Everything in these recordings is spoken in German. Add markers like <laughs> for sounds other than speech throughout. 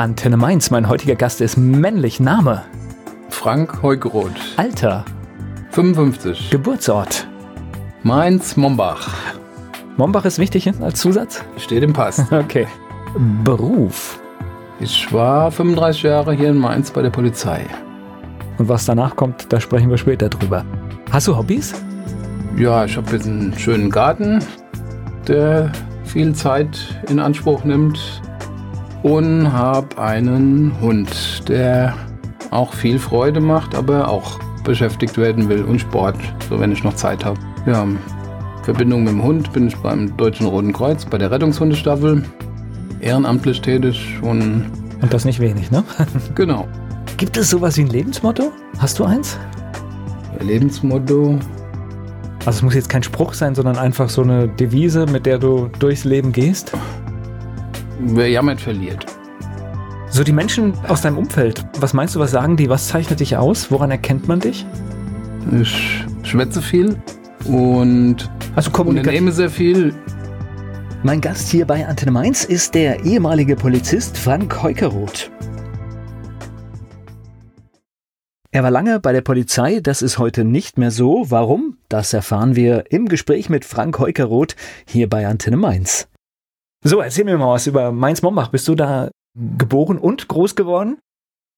Antenne Mainz. Mein heutiger Gast ist männlich. Name? Frank Heugeroth. Alter? 55. Geburtsort? Mainz, Mombach. Mombach ist wichtig als Zusatz? Steht im Pass. <laughs> Okay. Beruf? Ich war 35 Jahre hier in Mainz bei der Polizei. Und was danach kommt, da sprechen wir später drüber. Hast du Hobbys? Ja, ich habe jetzt einen schönen Garten, der viel Zeit in Anspruch nimmt. Und habe einen Hund, der auch viel Freude macht, aber auch beschäftigt werden will und Sport, so wenn ich noch Zeit habe. Ja, Verbindung mit dem Hund bin ich beim Deutschen Roten Kreuz, bei der Rettungshundestaffel, ehrenamtlich tätig und... Und das nicht wenig, ne? <laughs> genau. Gibt es sowas wie ein Lebensmotto? Hast du eins? Lebensmotto? Also es muss jetzt kein Spruch sein, sondern einfach so eine Devise, mit der du durchs Leben gehst? Wer jammert, verliert. So die Menschen aus deinem Umfeld, was meinst du, was sagen die? Was zeichnet dich aus? Woran erkennt man dich? Ich schwätze viel und also unternehme sehr viel. Mein Gast hier bei Antenne Mainz ist der ehemalige Polizist Frank Heukeroth. Er war lange bei der Polizei, das ist heute nicht mehr so. Warum? Das erfahren wir im Gespräch mit Frank Heukeroth hier bei Antenne Mainz. So, erzähl mir mal was über Mainz-Mombach. Bist du da geboren und groß geworden?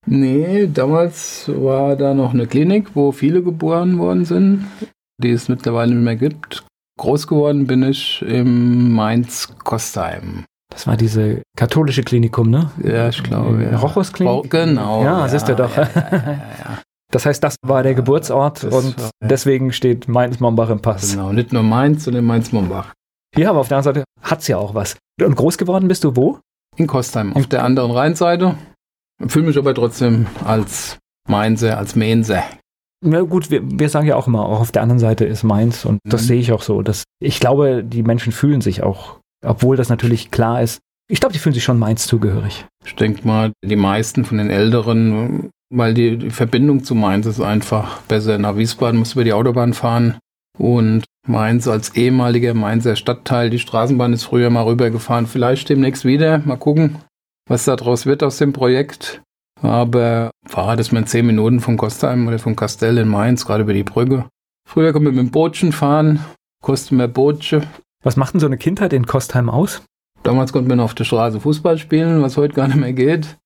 Nee, damals war da noch eine Klinik, wo viele geboren worden sind, die es mittlerweile nicht mehr gibt. Groß geworden bin ich im Mainz-Kostheim. Das war diese katholische Klinikum, ne? Ja, ich glaube. Ja. Rochus Klinik? Oh, genau. Ja, ja siehst du doch. <laughs> Ja, das heißt, das war der Geburtsort und war, deswegen steht Mainz-Mombach im Pass. Genau, nicht nur Mainz, sondern Mainz-Mombach. Ja, aber auf der anderen Seite hat es ja auch was. Und groß geworden bist du wo? In Kostheim, auf der anderen Rheinseite. Fühle mich aber trotzdem als Mainzer, als Mainzer. Na gut, wir, wir sagen ja auch immer, auch auf der anderen Seite ist Mainz und das mhm. sehe ich auch so. Dass, ich glaube, die Menschen fühlen sich auch, obwohl das natürlich klar ist, ich glaube, die fühlen sich schon Mainz zugehörig. Ich denke mal, die meisten von den Älteren, weil die, die Verbindung zu Mainz ist einfach besser. Nach Wiesbaden musst du über die Autobahn fahren und Mainz als ehemaliger Mainzer Stadtteil. Die Straßenbahn ist früher mal rübergefahren. Vielleicht demnächst wieder. Mal gucken, was da draus wird aus dem Projekt. Aber Fahrrad ist man zehn Minuten von Kostheim oder von Kastell in Mainz, gerade über die Brücke. Früher konnte man mit dem Bootchen fahren, kostet mehr Bootchen. Was macht denn so eine Kindheit in Kostheim aus? Damals konnte man auf der Straße Fußball spielen, was heute gar nicht mehr geht.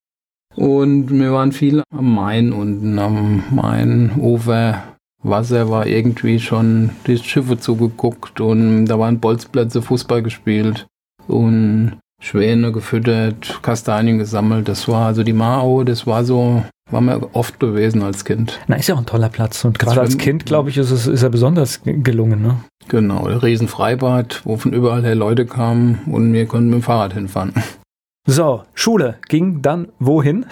Und wir waren viel am Main unten, am Mainufer. Wasser war irgendwie schon die Schiffe zugeguckt und da waren Bolzplätze, Fußball gespielt und Schwäne gefüttert, Kastanien gesammelt. Das war also die Mao, das war so, war mir oft gewesen als Kind. Na, ist ja auch ein toller Platz und gerade als Kind, glaube ich, ist es ist er besonders gelungen, ne? Genau, der Riesenfreibad, wo von überall her Leute kamen und wir konnten mit dem Fahrrad hinfahren. So, Schule ging dann wohin?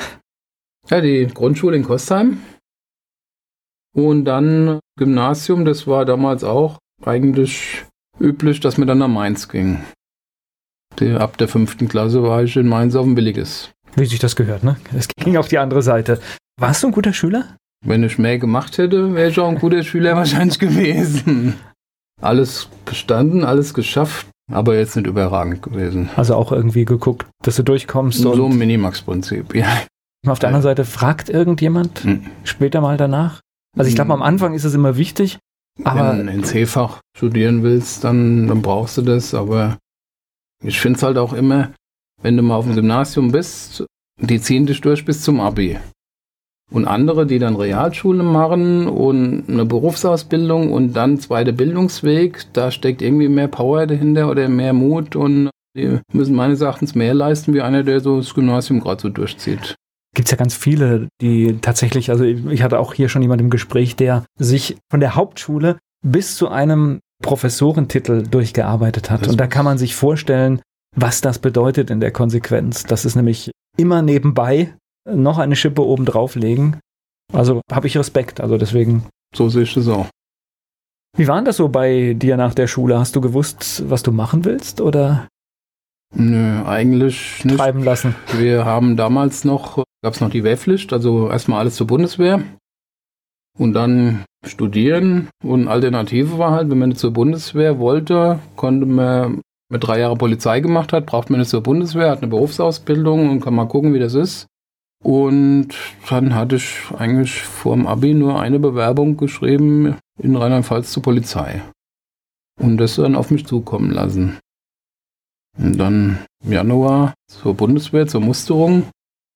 Ja, die Grundschule in Kostheim. Und dann Gymnasium, das war damals auch eigentlich üblich, dass man dann nach Mainz ging. Ab der fünften Klasse war ich in Mainz auf dem Billiges. Wie sich das gehört, ne? Es ging auf die andere Seite. Warst du ein guter Schüler? Wenn ich mehr gemacht hätte, wäre ich auch ein guter Schüler <laughs> wahrscheinlich gewesen. Alles bestanden, alles geschafft, aber jetzt nicht überragend gewesen. Also auch irgendwie geguckt, dass du durchkommst. So ein Minimax-Prinzip, ja. Auf der anderen Seite fragt irgendjemand hm. später mal danach, also ich glaube, am Anfang ist es immer wichtig. Aber Wenn du ein C-Fach studieren willst, dann, dann brauchst du das. Aber ich finde es halt auch immer, wenn du mal auf dem Gymnasium bist, die ziehen dich durch bis zum Abi. Und andere, die dann Realschule machen und eine Berufsausbildung und dann zweiter Bildungsweg, da steckt irgendwie mehr Power dahinter oder mehr Mut und die müssen meines Erachtens mehr leisten wie einer, der so das Gymnasium gerade so durchzieht gibt es ja ganz viele, die tatsächlich, also ich hatte auch hier schon jemand im Gespräch, der sich von der Hauptschule bis zu einem Professorentitel durchgearbeitet hat. Das Und da kann man sich vorstellen, was das bedeutet in der Konsequenz. Das ist nämlich immer nebenbei noch eine Schippe oben drauflegen. Also habe ich Respekt, also deswegen. So sehe ich es auch. Wie war das so bei dir nach der Schule? Hast du gewusst, was du machen willst oder? Nö, eigentlich nicht. Treiben lassen. Wir haben damals noch gab es noch die Wehrpflicht, also erstmal alles zur Bundeswehr und dann studieren. Und Alternative war halt, wenn man zur Bundeswehr wollte, konnte man mit drei Jahren Polizei gemacht hat, braucht man nicht zur Bundeswehr, hat eine Berufsausbildung und kann mal gucken, wie das ist. Und dann hatte ich eigentlich vor dem Abi nur eine Bewerbung geschrieben in Rheinland-Pfalz zur Polizei. Und das dann auf mich zukommen lassen. Und dann im Januar zur Bundeswehr, zur Musterung.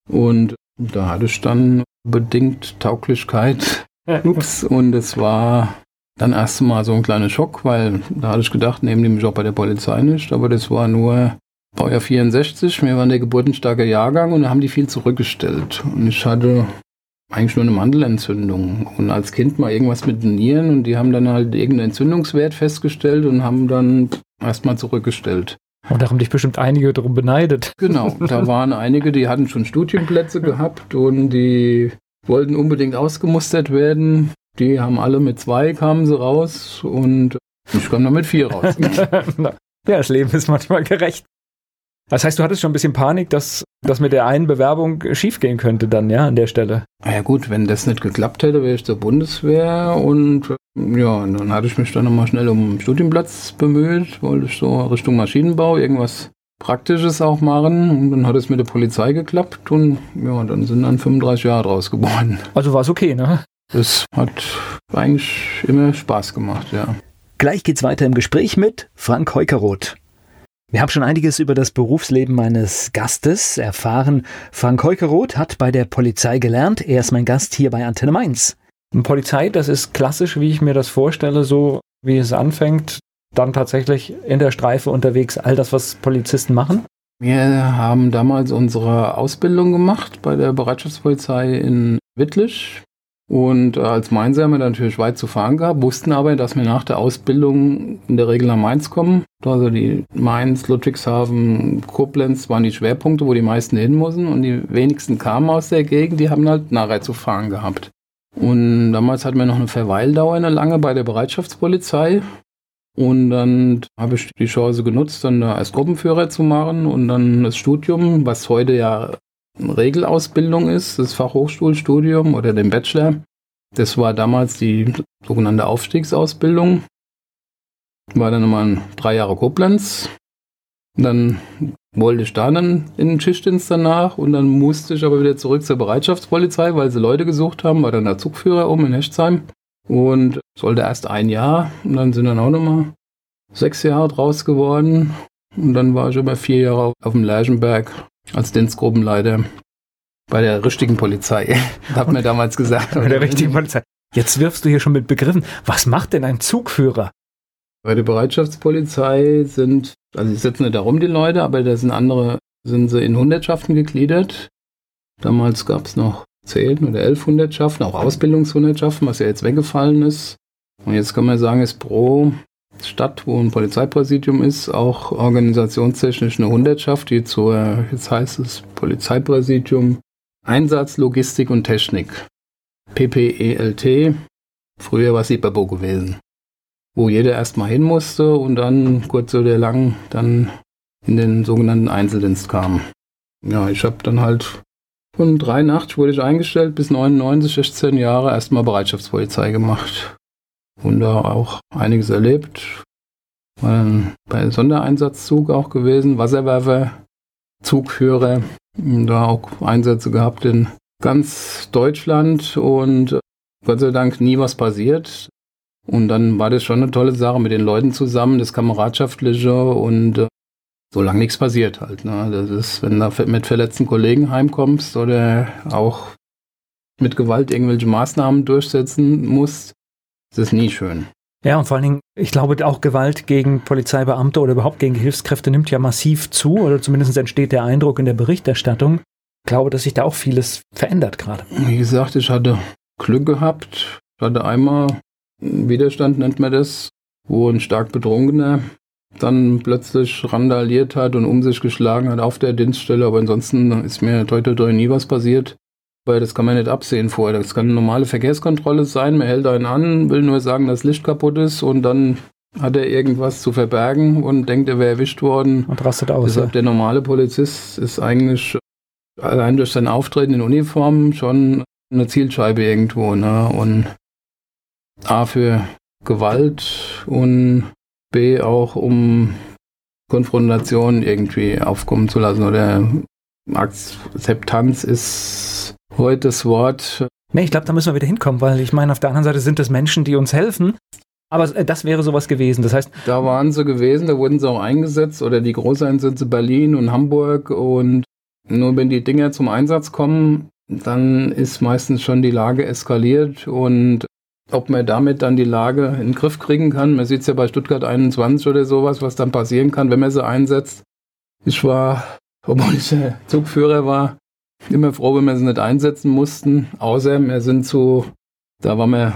Und da hatte ich dann bedingt Tauglichkeit. <laughs> Ups, und es war dann erst mal so ein kleiner Schock, weil da hatte ich gedacht, neben dem Job bei der Polizei nicht, aber das war nur Baujahr 64, wir waren der geburtenstarke Jahrgang und da haben die viel zurückgestellt. Und ich hatte eigentlich nur eine Mandelentzündung und als Kind mal irgendwas mit den Nieren und die haben dann halt irgendeinen Entzündungswert festgestellt und haben dann erstmal zurückgestellt. Und da haben dich bestimmt einige darum beneidet. Genau, da waren einige, die hatten schon Studienplätze gehabt und die wollten unbedingt ausgemustert werden. Die haben alle mit zwei kamen sie raus und ich kam dann mit vier raus. <laughs> ja, das Leben ist manchmal gerecht. Das heißt, du hattest schon ein bisschen Panik, dass das mit der einen Bewerbung schiefgehen könnte dann, ja, an der Stelle. Ja gut, wenn das nicht geklappt hätte, wäre ich zur Bundeswehr und ja, und dann hatte ich mich dann nochmal schnell um einen Studienplatz bemüht, wollte ich so Richtung Maschinenbau irgendwas Praktisches auch machen und dann hat es mit der Polizei geklappt und ja, dann sind dann 35 Jahre draus geworden. Also war es okay, ne? Das hat eigentlich immer Spaß gemacht, ja. Gleich geht's weiter im Gespräch mit Frank Heukeroth. Wir haben schon einiges über das Berufsleben meines Gastes erfahren. Frank Heukeroth hat bei der Polizei gelernt. Er ist mein Gast hier bei Antenne Mainz. Polizei, das ist klassisch, wie ich mir das vorstelle, so wie es anfängt, dann tatsächlich in der Streife unterwegs, all das, was Polizisten machen? Wir haben damals unsere Ausbildung gemacht bei der Bereitschaftspolizei in Wittlich. Und äh, als Mainzer haben wir natürlich weit zu fahren gehabt, wussten aber, dass wir nach der Ausbildung in der Regel nach Mainz kommen. Also die Mainz, Ludwigshafen, Koblenz waren die Schwerpunkte, wo die meisten hin mussten. Und die wenigsten kamen aus der Gegend, die haben halt nachher zu fahren gehabt. Und damals hatten wir noch eine Verweildauer eine lange bei der Bereitschaftspolizei. Und dann habe ich die Chance genutzt, dann da als Gruppenführer zu machen und dann das Studium, was heute ja Regelausbildung ist, das Fachhochschulstudium oder den Bachelor. Das war damals die sogenannte Aufstiegsausbildung. War dann nochmal drei Jahre Koblenz. Dann wollte ich da dann in den Schichtdienst danach und dann musste ich aber wieder zurück zur Bereitschaftspolizei, weil sie Leute gesucht haben, war dann der Zugführer oben in Hechtsheim und sollte erst ein Jahr und dann sind dann auch nochmal sechs Jahre draus geworden und dann war ich über vier Jahre auf dem Lerchenberg als Dienstgruppenleiter bei der richtigen Polizei. <laughs> Hat mir damals gesagt. Bei der richtigen Polizei. Jetzt wirfst du hier schon mit Begriffen. Was macht denn ein Zugführer? Bei der Bereitschaftspolizei sind, also ich sitzen nicht darum die Leute, aber da sind andere, sind sie in Hundertschaften gegliedert. Damals gab es noch zehn oder elf Hundertschaften, auch Ausbildungshundertschaften, was ja jetzt weggefallen ist. Und jetzt kann man sagen, ist pro Stadt, wo ein Polizeipräsidium ist, auch organisationstechnisch eine Hundertschaft, die zur, jetzt heißt es Polizeipräsidium Einsatz, Logistik und Technik. PPELT. Früher war es IPABO gewesen. Wo jeder erstmal hin musste und dann kurz oder lang dann in den sogenannten Einzeldienst kam. Ja, ich habe dann halt von 83 wurde ich eingestellt bis 99, 16 Jahre erstmal Bereitschaftspolizei gemacht und da auch einiges erlebt. War dann bei Sondereinsatzzug auch gewesen, Wasserwerfer, Zugführer, da auch Einsätze gehabt in ganz Deutschland und Gott sei Dank nie was passiert. Und dann war das schon eine tolle Sache mit den Leuten zusammen, das Kameradschaftliche und äh, solange nichts passiert halt. Ne? Das ist, wenn du mit verletzten Kollegen heimkommst oder auch mit Gewalt irgendwelche Maßnahmen durchsetzen musst, das ist nie schön. Ja, und vor allen Dingen, ich glaube, auch Gewalt gegen Polizeibeamte oder überhaupt gegen Hilfskräfte nimmt ja massiv zu, oder zumindest entsteht der Eindruck in der Berichterstattung. Ich glaube, dass sich da auch vieles verändert gerade. Wie gesagt, ich hatte Glück gehabt. Ich hatte einmal Widerstand, nennt man das, wo ein stark Betrunkener dann plötzlich randaliert hat und um sich geschlagen hat auf der Dienststelle, aber ansonsten ist mir heute nie was passiert weil das kann man nicht absehen vorher. Das kann eine normale Verkehrskontrolle sein, man hält einen an, will nur sagen, dass Licht kaputt ist und dann hat er irgendwas zu verbergen und denkt, er wäre erwischt worden. Und rastet aus. Deshalb ja. der normale Polizist ist eigentlich allein durch sein Auftreten in Uniform schon eine Zielscheibe irgendwo. Ne? Und A für Gewalt und B auch um Konfrontation irgendwie aufkommen zu lassen oder Akzeptanz ist heute das Wort. Nee, ich glaube, da müssen wir wieder hinkommen, weil ich meine, auf der anderen Seite sind es Menschen, die uns helfen. Aber äh, das wäre sowas gewesen. Das heißt. Da waren sie gewesen, da wurden sie auch eingesetzt oder die Großeinsätze Berlin und Hamburg und nur wenn die Dinger zum Einsatz kommen, dann ist meistens schon die Lage eskaliert und ob man damit dann die Lage in den Griff kriegen kann. Man sieht es ja bei Stuttgart 21 oder sowas, was dann passieren kann, wenn man sie einsetzt. Ich war, obwohl ich Zugführer war, immer froh, wenn wir sie nicht einsetzen mussten. Außer wir sind zu, da waren wir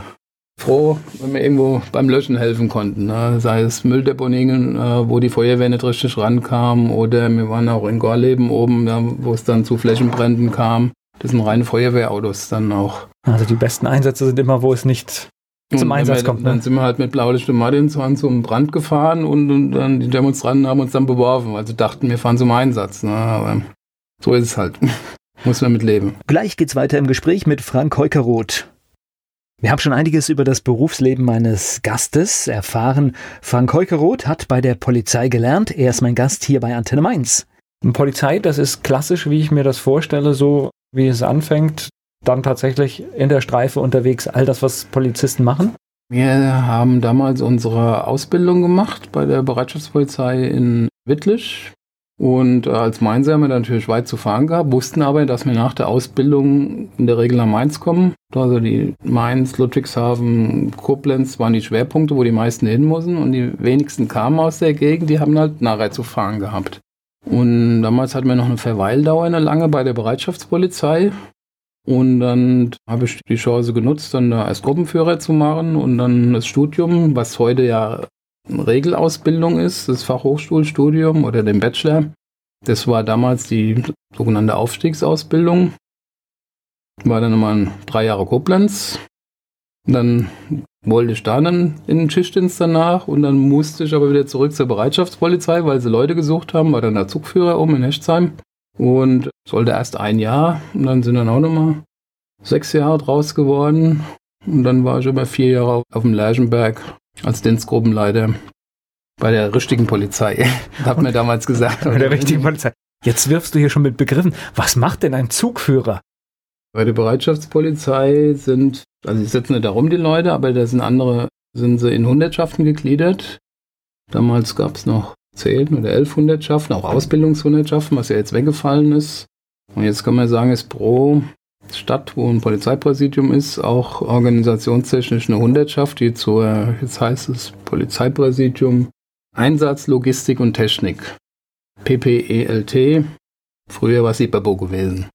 froh, wenn wir irgendwo beim Löschen helfen konnten. Ne? Sei es Mülldeponien, äh, wo die Feuerwehr nicht richtig rankam, oder wir waren auch in Gorleben oben, ja, wo es dann zu Flächenbränden kam. Das sind reine Feuerwehrautos dann auch. Also die besten Einsätze sind immer, wo es nicht zum Einsatz wir, kommt. Ne? Dann sind wir halt mit Blaulicht und Martinshorn zum Brand gefahren und, und, dann die Demonstranten haben uns dann beworfen, weil sie dachten, wir fahren zum Einsatz. Ne? Aber so ist es halt. Muss man mit leben. Gleich geht's weiter im Gespräch mit Frank Heukeroth. Wir haben schon einiges über das Berufsleben meines Gastes erfahren. Frank Heukeroth hat bei der Polizei gelernt. Er ist mein Gast hier bei Antenne Mainz. Polizei, das ist klassisch, wie ich mir das vorstelle, so wie es anfängt, dann tatsächlich in der Streife unterwegs, all das, was Polizisten machen? Wir haben damals unsere Ausbildung gemacht bei der Bereitschaftspolizei in Wittlich. Und als Mainzer haben wir natürlich weit zu fahren gehabt, wussten aber, dass wir nach der Ausbildung in der Regel nach Mainz kommen. Also die Mainz, Ludwigshafen, Koblenz waren die Schwerpunkte, wo die meisten hin mussten. Und die wenigsten kamen aus der Gegend, die haben halt nachher zu fahren gehabt. Und damals hatten wir noch eine Verweildauer eine lange bei der Bereitschaftspolizei. Und dann habe ich die Chance genutzt, dann da als Gruppenführer zu machen und dann das Studium, was heute ja Regelausbildung ist, das Fachhochschulstudium oder den Bachelor. Das war damals die sogenannte Aufstiegsausbildung. War dann nochmal drei Jahre Koblenz. Dann wollte ich da dann in den Schichtdienst danach und dann musste ich aber wieder zurück zur Bereitschaftspolizei, weil sie Leute gesucht haben, war dann der Zugführer oben in Hechtsheim und sollte erst ein Jahr und dann sind dann auch nochmal sechs Jahre draus geworden und dann war ich über vier Jahre auf dem Lerchenberg als Dienstgruppenleiter bei der richtigen Polizei. <laughs> Hat mir damals gesagt. <laughs> Bei der richtigen Polizei. Jetzt wirfst du hier schon mit Begriffen. Was macht denn ein Zugführer? Bei der Bereitschaftspolizei sind, also ich setze nicht darum die Leute, aber da sind andere, sind sie in Hundertschaften gegliedert. Damals gab es noch zehn oder elf Hundertschaften, auch Ausbildungshundertschaften, was ja jetzt weggefallen ist. Und jetzt kann man sagen, ist pro Stadt, wo ein Polizeipräsidium ist, auch organisationstechnisch eine Hundertschaft, die zur, jetzt heißt es Polizeipräsidium Einsatz, Logistik und Technik. PPELT. Früher war es IPABO gewesen.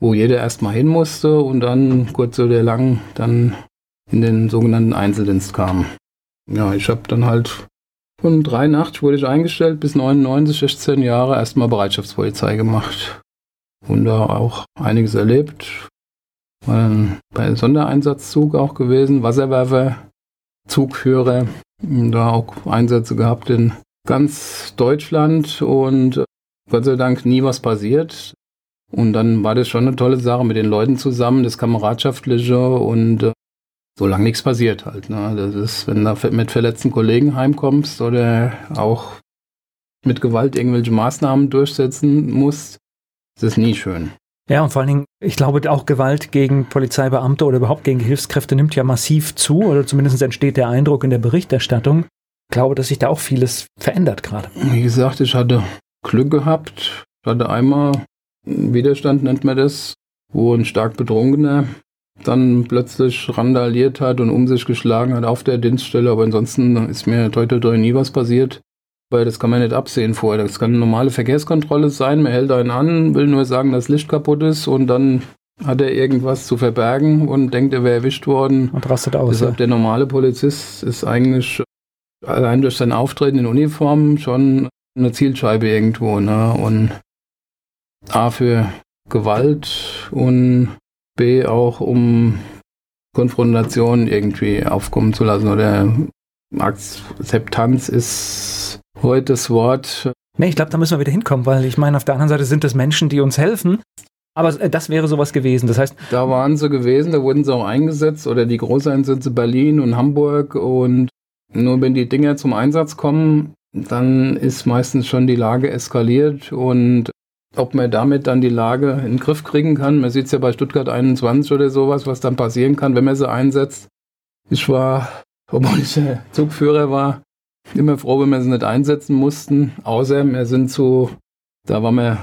Wo jeder erstmal hin musste und dann kurz oder lang dann in den sogenannten Einzeldienst kam. Ja, ich habe dann halt von 83 wurde ich eingestellt bis 99, 16 Jahre erstmal Bereitschaftspolizei gemacht und da auch einiges erlebt. War bei Sondereinsatzzug auch gewesen, Wasserwerfer, Zugführer, da auch Einsätze gehabt in ganz Deutschland und Gott sei Dank nie was passiert. Und dann war das schon eine tolle Sache mit den Leuten zusammen, das Kameradschaftliche und äh, solange nichts passiert halt. Ne? Das ist, wenn du mit verletzten Kollegen heimkommst oder auch mit Gewalt irgendwelche Maßnahmen durchsetzen musst, das ist nie schön. Ja, und vor allen Dingen, ich glaube, auch Gewalt gegen Polizeibeamte oder überhaupt gegen Hilfskräfte nimmt ja massiv zu, oder zumindest entsteht der Eindruck in der Berichterstattung. Ich glaube, dass sich da auch vieles verändert gerade. Wie gesagt, ich hatte Glück gehabt. Ich hatte einmal Widerstand, nennt man das, wo ein stark Betrunkener dann plötzlich randaliert hat und um sich geschlagen hat auf der Dienststelle. Aber ansonsten ist mir heute nie was passiert. Weil das kann man nicht absehen vorher. Das kann eine normale Verkehrskontrolle sein. Man hält einen an, will nur sagen, dass Licht kaputt ist und dann hat er irgendwas zu verbergen und denkt, er wäre erwischt worden. Und rastet aus. Deshalb ja. der normale Polizist ist eigentlich allein durch sein Auftreten in Uniform schon eine Zielscheibe irgendwo. Ne? Und A für Gewalt und B auch um Konfrontation irgendwie aufkommen zu lassen oder Akzeptanz ist heute das Wort. Nee, ich glaube, da müssen wir wieder hinkommen, weil ich meine, auf der anderen Seite sind es Menschen, die uns helfen. Aber äh, das wäre sowas gewesen. Das heißt. Da waren sie gewesen, da wurden sie auch eingesetzt oder die Großeinsätze Berlin und Hamburg und nur wenn die Dinger zum Einsatz kommen, dann ist meistens schon die Lage eskaliert und ob man damit dann die Lage in den Griff kriegen kann. Man sieht es ja bei Stuttgart 21 oder sowas, was dann passieren kann, wenn man sie einsetzt. Ich war, obwohl ich Zugführer war, immer froh, wenn wir sie nicht einsetzen mussten. Außer wir sind zu, da waren wir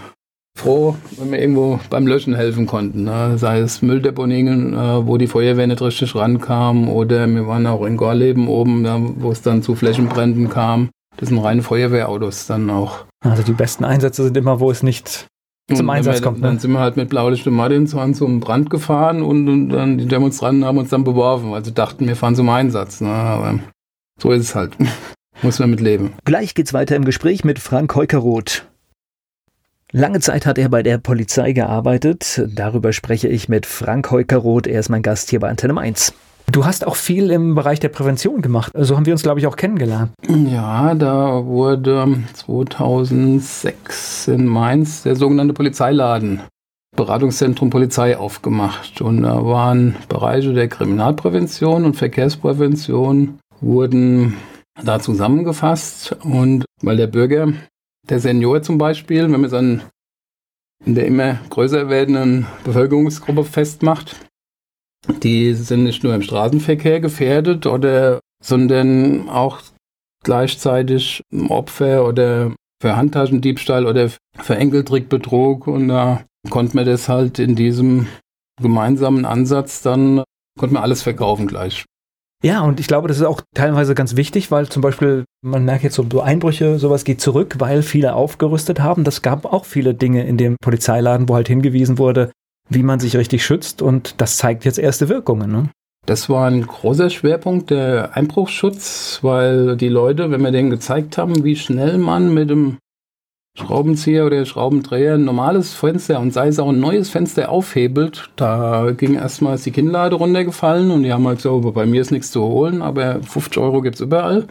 froh, wenn wir irgendwo beim Löschen helfen konnten. Ne? Sei es Mülldeponien, äh, wo die Feuerwehr nicht richtig rankam, oder wir waren auch in Gorleben oben, da, wo es dann zu Flächenbränden kam. Das sind reine Feuerwehrautos dann auch. Also die besten Einsätze sind immer, wo es nicht zum Einsatz wir, kommt. Ne? Dann sind wir halt mit Blaulicht und Martinshorn zum Brand gefahren und, und, dann die Demonstranten haben uns dann beworfen, weil sie dachten, wir fahren zum Einsatz. Ne? Aber so ist es halt. Muss man mit leben. Gleich geht's weiter im Gespräch mit Frank Heukeroth. Lange Zeit hat er bei der Polizei gearbeitet. Darüber spreche ich mit Frank Heukeroth. Er ist mein Gast hier bei Antenne 1. Du hast auch viel im Bereich der Prävention gemacht. So also haben wir uns, glaube ich, auch kennengelernt. Ja, da wurde 2006 in Mainz der sogenannte Polizeiladen, Beratungszentrum Polizei aufgemacht. Und da waren Bereiche der Kriminalprävention und Verkehrsprävention wurden da zusammengefasst. Und weil der Bürger, der Senior zum Beispiel, wenn man es an in der immer größer werdenden Bevölkerungsgruppe festmacht, die sind nicht nur im Straßenverkehr gefährdet oder, sondern auch gleichzeitig Opfer oder für Handtaschendiebstahl oder für Enkeltrickbetrug und da konnte man das halt in diesem gemeinsamen Ansatz dann, konnte man alles verkaufen gleich. Ja, und ich glaube, das ist auch teilweise ganz wichtig, weil zum Beispiel, man merkt jetzt so, Einbrüche, sowas geht zurück, weil viele aufgerüstet haben. Das gab auch viele Dinge in dem Polizeiladen, wo halt hingewiesen wurde, wie man sich richtig schützt und das zeigt jetzt erste Wirkungen. Ne? Das war ein großer Schwerpunkt, der Einbruchsschutz, weil die Leute, wenn wir denen gezeigt haben, wie schnell man mit dem Schraubenzieher oder Schraubendreher ein normales Fenster und sei es auch ein neues Fenster aufhebelt, da ging erstmal die Kinnlade runtergefallen und die haben halt so, bei mir ist nichts zu holen, aber 50 Euro gibt es überall.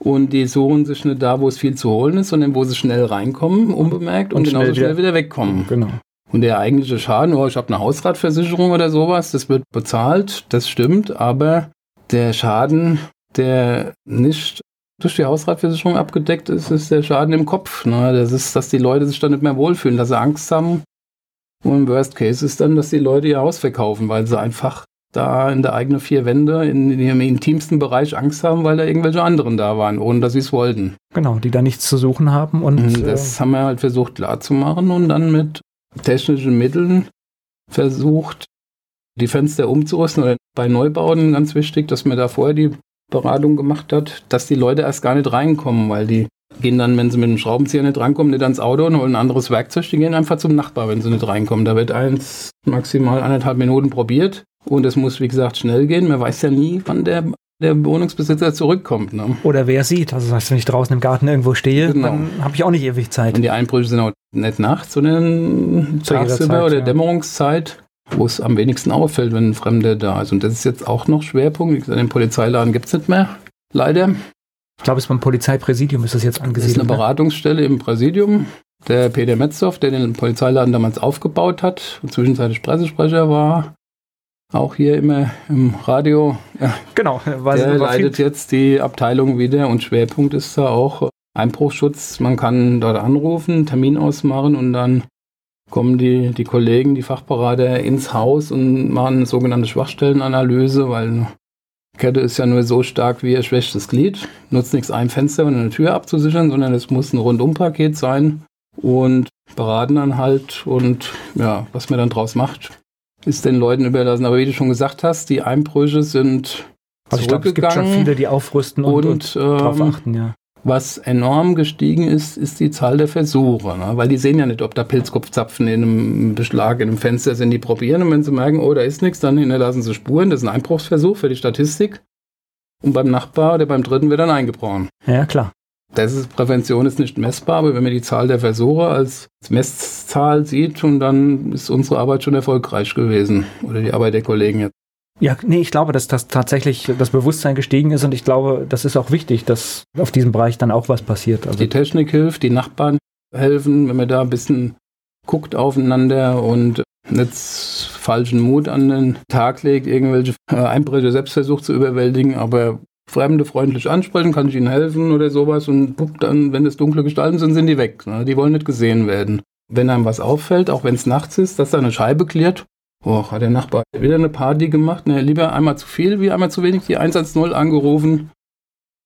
Und die suchen sich nicht da, wo es viel zu holen ist, sondern wo sie schnell reinkommen, unbemerkt und, und genauso schnell wieder, schnell wieder wegkommen. Genau. Und der eigentliche Schaden, oh, ich habe eine Hausratversicherung oder sowas, das wird bezahlt, das stimmt, aber der Schaden, der nicht durch die Hausratversicherung abgedeckt ist, ist der Schaden im Kopf. Ne? Das ist, dass die Leute sich dann nicht mehr wohlfühlen, dass sie Angst haben. Und im Worst Case ist dann, dass die Leute ihr Haus verkaufen, weil sie einfach da in der eigenen vier Wände, in, in ihrem intimsten Bereich Angst haben, weil da irgendwelche anderen da waren, ohne dass sie es wollten. Genau, die da nichts zu suchen haben. Und, das äh, haben wir halt versucht klarzumachen und dann mit technischen Mitteln versucht, die Fenster umzurüsten oder bei Neubauten ganz wichtig, dass man da vorher die Beratung gemacht hat, dass die Leute erst gar nicht reinkommen, weil die gehen dann, wenn sie mit dem Schraubenzieher nicht reinkommen, nicht ans Auto und holen ein anderes Werkzeug, die gehen einfach zum Nachbar, wenn sie nicht reinkommen. Da wird eins maximal anderthalb Minuten probiert und es muss, wie gesagt, schnell gehen. Man weiß ja nie, wann der der Wohnungsbesitzer zurückkommt. Ne? Oder wer sieht. Also das heißt, wenn ich draußen im Garten irgendwo stehe, genau. dann habe ich auch nicht ewig Zeit. Und die Einbrüche sind auch nicht nachts, sondern tagsüber oder ja. Dämmerungszeit, wo es am wenigsten auffällt, wenn ein Fremder da ist. Und das ist jetzt auch noch Schwerpunkt. Den Polizeiladen gibt es nicht mehr. Leider. Ich glaube, es ist beim Polizeipräsidium ist das jetzt angesiedelt. Das ist eine ne? Beratungsstelle im Präsidium. Der Peter Metzow, der den Polizeiladen damals aufgebaut hat und zwischenzeitlich Pressesprecher war, auch hier immer im Radio. Genau, der leitet jetzt die Abteilung wieder und Schwerpunkt ist da auch Einbruchschutz. Man kann dort anrufen, Termin ausmachen und dann kommen die, die Kollegen, die Fachberater ins Haus und machen eine sogenannte Schwachstellenanalyse, weil eine Kette ist ja nur so stark wie ihr schwächstes Glied. Nutzt nichts, ein Fenster und eine Tür abzusichern, sondern es muss ein Rundumpaket sein und beraten dann halt und ja, was man dann draus macht, ist den Leuten überlassen. Aber wie du schon gesagt hast, die Einbrüche sind also ich glaube, es gibt schon viele, die aufrüsten und, und, und ähm, darauf achten, ja. Was enorm gestiegen ist, ist die Zahl der Versuche. Ne? Weil die sehen ja nicht, ob da Pilzkopfzapfen in einem Beschlag, in einem Fenster sind. Die probieren und wenn sie merken, oh, da ist nichts, dann hinterlassen sie Spuren. Das ist ein Einbruchsversuch für die Statistik. Und beim Nachbar oder beim dritten wird dann eingebrochen. Ja, klar. Das ist, Prävention ist nicht messbar, aber wenn man die Zahl der Versuche als Messzahl sieht, und dann ist unsere Arbeit schon erfolgreich gewesen. Oder die Arbeit der Kollegen jetzt. Ja, nee, ich glaube, dass das tatsächlich das Bewusstsein gestiegen ist und ich glaube, das ist auch wichtig, dass auf diesem Bereich dann auch was passiert. Also die Technik hilft, die Nachbarn helfen, wenn man da ein bisschen guckt aufeinander und nicht falschen Mut an den Tag legt, irgendwelche Einbrüche selbst versucht zu überwältigen, aber Fremde freundlich ansprechen, kann ich ihnen helfen oder sowas und guck dann, wenn es dunkle Gestalten sind, sind die weg. Ne? Die wollen nicht gesehen werden. Wenn einem was auffällt, auch wenn es nachts ist, dass da eine Scheibe klärt, oh, hat der Nachbar wieder eine Party gemacht, ne, lieber einmal zu viel wie einmal zu wenig die 110 angerufen.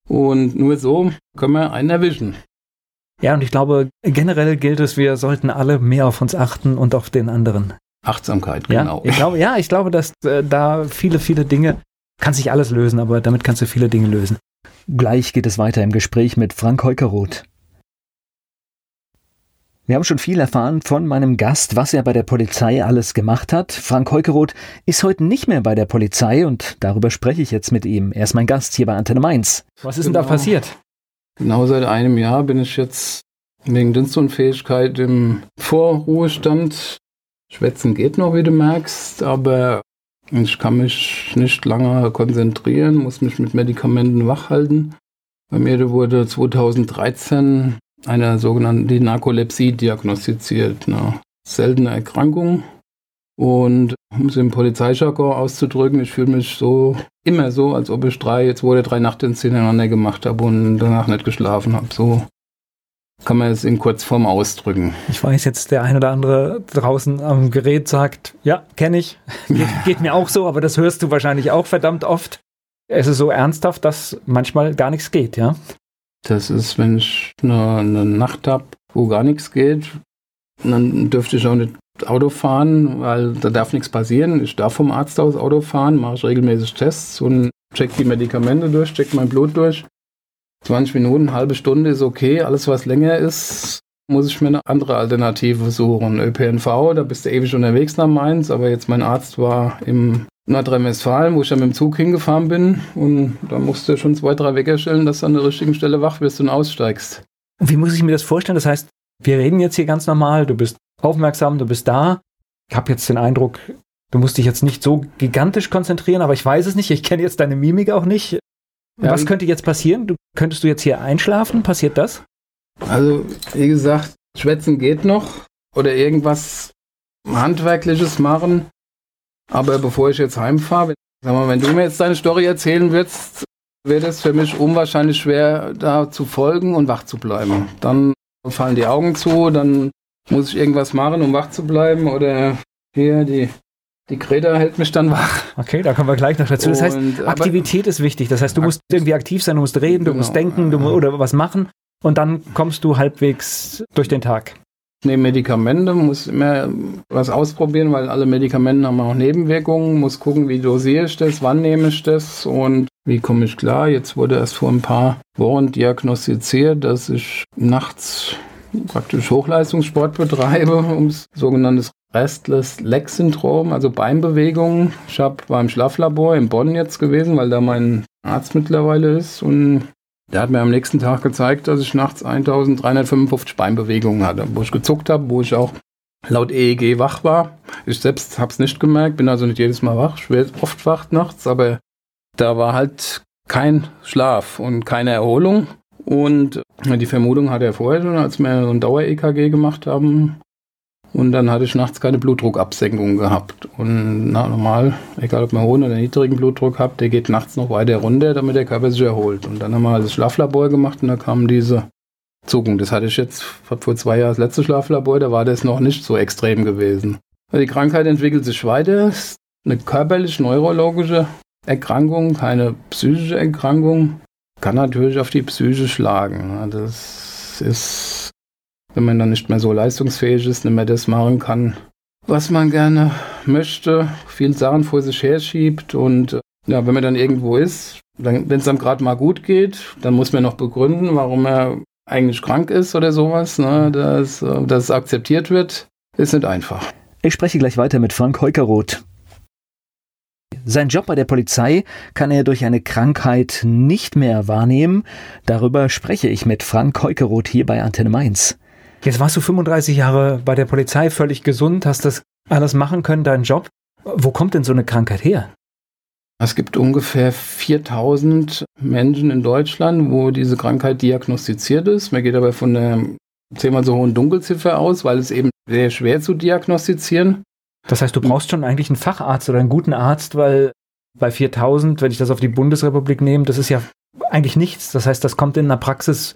Und nur so können wir einen erwischen. Ja, und ich glaube, generell gilt es, wir sollten alle mehr auf uns achten und auf den anderen. Achtsamkeit, ja, genau. Ich glaube, ja, ich glaube, dass äh, da viele, viele Dinge, kann sich alles lösen, aber damit kannst du viele Dinge lösen. Gleich geht es weiter im Gespräch mit Frank Heukeroth. Wir haben schon viel erfahren von meinem Gast, was er bei der Polizei alles gemacht hat. Frank Heukeroth ist heute nicht mehr bei der Polizei und darüber spreche ich jetzt mit ihm. Er ist mein Gast hier bei Antenne Mainz. Was ist genau. denn da passiert? Genau seit einem Jahr bin ich jetzt wegen Dienstunfähigkeit im Vorruhestand. Schwätzen geht noch, wie du merkst, aber ich kann mich nicht lange konzentrieren, muss mich mit Medikamenten wachhalten. Bei mir wurde 2013 eine sogenannte Narkolepsie diagnostiziert, eine seltene Erkrankung. Und um es im Polizeijargon auszudrücken, ich fühle mich so immer so, als ob ich drei, jetzt wurde drei Nachtdienste hintereinander gemacht habe und danach nicht geschlafen habe. So kann man es in Kurzform ausdrücken. Ich weiß jetzt, der ein oder andere draußen am Gerät sagt, ja, kenne ich, <laughs> geht, geht, mir auch so, aber das hörst du wahrscheinlich auch verdammt oft. Es ist so ernsthaft, dass manchmal gar nichts geht, ja? Das ist, wenn ich eine, eine Nacht habe, wo gar nichts geht, dann dürfte ich auch nicht Auto fahren, weil da darf nichts passieren. Ich darf vom Arzt aus Auto fahren, mache ich regelmäßig Tests und check die Medikamente durch, check mein Blut durch. 20 Minuten, halbe Stunde ist okay. Alles, was länger ist, muss ich mir eine andere Alternative suchen. ÖPNV, da bist du ewig unterwegs nach Mainz, aber jetzt mein Arzt war im Nordrhein-Westfalen, wo ich dann mit dem Zug hingefahren bin und da musst du schon zwei, drei Wecker stellen, dass du an der richtigen Stelle wach wirst und aussteigst. Wie muss ich mir das vorstellen? Das heißt, wir reden jetzt hier ganz normal, du bist aufmerksam, du bist da. Ich habe jetzt den Eindruck, du musst dich jetzt nicht so gigantisch konzentrieren, aber ich weiß es nicht. Ich kenne jetzt deine Mimik auch nicht. Ja, Was könnte jetzt passieren? Du, könntest du jetzt hier einschlafen? Passiert das? Also, wie gesagt, schwätzen geht noch oder irgendwas Handwerkliches machen. Aber bevor ich jetzt heimfahre, sag mal, wenn du mir jetzt deine Story erzählen würdest, wäre es für mich unwahrscheinlich schwer, da zu folgen und wach zu bleiben. Dann fallen die Augen zu, dann muss ich irgendwas machen, um wach zu bleiben oder hier die die Greta hält mich dann wach. Okay, da kommen wir gleich noch dazu. Das heißt, und, Aktivität ist wichtig. Das heißt, du musst irgendwie aktiv sein, du musst reden, du genau. musst denken du, oder was machen und dann kommst du halbwegs durch den Tag. Nehme Medikamente, muss immer was ausprobieren, weil alle Medikamente haben auch Nebenwirkungen, muss gucken, wie dosiere ich das, wann nehme ich das und wie komme ich klar. Jetzt wurde erst vor ein paar Wochen diagnostiziert, dass ich nachts praktisch Hochleistungssport betreibe, um sogenanntes Restless Leg Syndrom, also Beinbewegungen. Ich habe beim Schlaflabor in Bonn jetzt gewesen, weil da mein Arzt mittlerweile ist und der hat mir am nächsten Tag gezeigt, dass ich nachts 1355 Beinbewegungen hatte, wo ich gezuckt habe, wo ich auch laut EEG wach war. Ich selbst habe es nicht gemerkt, bin also nicht jedes Mal wach, ich werde oft wach nachts, aber da war halt kein Schlaf und keine Erholung. Und die Vermutung hatte er vorher schon, als wir so ein Dauer-EKG gemacht haben. Und dann hatte ich nachts keine Blutdruckabsenkung gehabt. Und na, normal, egal ob man hohen oder niedrigen Blutdruck hat, der geht nachts noch weiter runter, damit der Körper sich erholt. Und dann haben wir das Schlaflabor gemacht und da kam diese Zuckung. Das hatte ich jetzt vor zwei Jahren das letzte Schlaflabor, da war das noch nicht so extrem gewesen. Also die Krankheit entwickelt sich weiter. Eine körperlich-neurologische Erkrankung, keine psychische Erkrankung kann natürlich auf die Psyche schlagen. Das ist, wenn man dann nicht mehr so leistungsfähig ist, nicht mehr das machen kann, was man gerne möchte, viel Sachen vor sich her schiebt und ja, wenn man dann irgendwo ist, wenn es einem gerade mal gut geht, dann muss man noch begründen, warum er eigentlich krank ist oder sowas, ne, dass, dass es akzeptiert wird, ist nicht einfach. Ich spreche gleich weiter mit Frank Heukeroth. Sein Job bei der Polizei kann er durch eine Krankheit nicht mehr wahrnehmen. Darüber spreche ich mit Frank Heukeroth hier bei Antenne Mainz. Jetzt warst du 35 Jahre bei der Polizei, völlig gesund, hast das alles machen können, deinen Job. Wo kommt denn so eine Krankheit her? Es gibt ungefähr 4000 Menschen in Deutschland, wo diese Krankheit diagnostiziert ist. Man geht aber von einer zehnmal so hohen Dunkelziffer aus, weil es eben sehr schwer zu diagnostizieren. Das heißt, du brauchst schon eigentlich einen Facharzt oder einen guten Arzt, weil bei 4000, wenn ich das auf die Bundesrepublik nehme, das ist ja eigentlich nichts. Das heißt, das kommt in der Praxis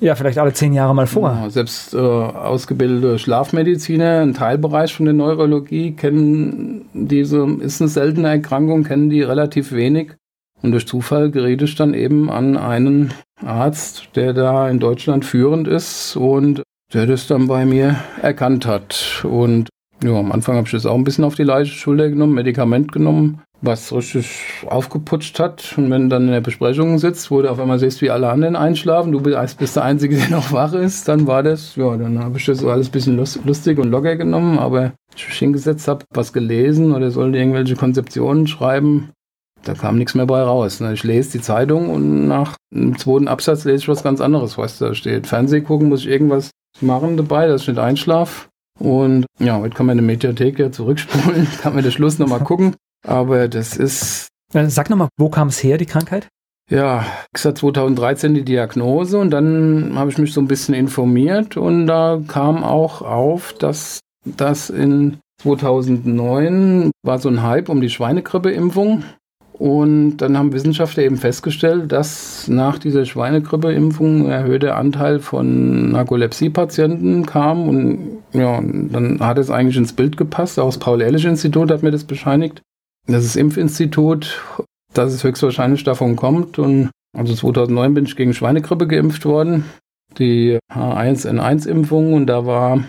ja vielleicht alle zehn Jahre mal vor. Ja, selbst äh, ausgebildete Schlafmediziner, ein Teilbereich von der Neurologie, kennen diese, ist eine seltene Erkrankung, kennen die relativ wenig. Und durch Zufall gerät ich dann eben an einen Arzt, der da in Deutschland führend ist und der das dann bei mir erkannt hat. Und ja, am Anfang habe ich das auch ein bisschen auf die leichte Schulter genommen, Medikament genommen, was richtig aufgeputscht hat. Und wenn du dann in der Besprechung sitzt, wo du auf einmal siehst, wie alle anderen einschlafen, du bist der Einzige, <laughs> der noch wach ist, dann war das, ja, dann habe ich das alles ein bisschen lustig und locker genommen, aber ich mich hingesetzt habe, was gelesen oder sollte irgendwelche Konzeptionen schreiben, da kam nichts mehr bei raus. Ne? Ich lese die Zeitung und nach dem zweiten Absatz lese ich was ganz anderes, was da steht. Fernseh gucken muss ich irgendwas machen dabei, dass ich nicht einschlafe. Und ja, heute kann man in der Mediathek ja zurückspulen, <laughs> kann man den Schluss nochmal gucken. Aber das ist. Sag nochmal, wo kam es her, die Krankheit? Ja, ich hatte 2013 die Diagnose und dann habe ich mich so ein bisschen informiert und da kam auch auf, dass das in 2009 war so ein Hype um die Schweinegrippeimpfung und dann haben Wissenschaftler eben festgestellt, dass nach dieser Schweinegrippeimpfung ein erhöhter Anteil von Narkolepsie-Patienten kam. Und ja, dann hat es eigentlich ins Bild gepasst. Auch das Paul-Ehrlich-Institut hat mir das bescheinigt. Das ist Impfinstitut, dass es höchstwahrscheinlich davon kommt. Und also 2009 bin ich gegen Schweinegrippe geimpft worden. Die H1N1-Impfung. Und da war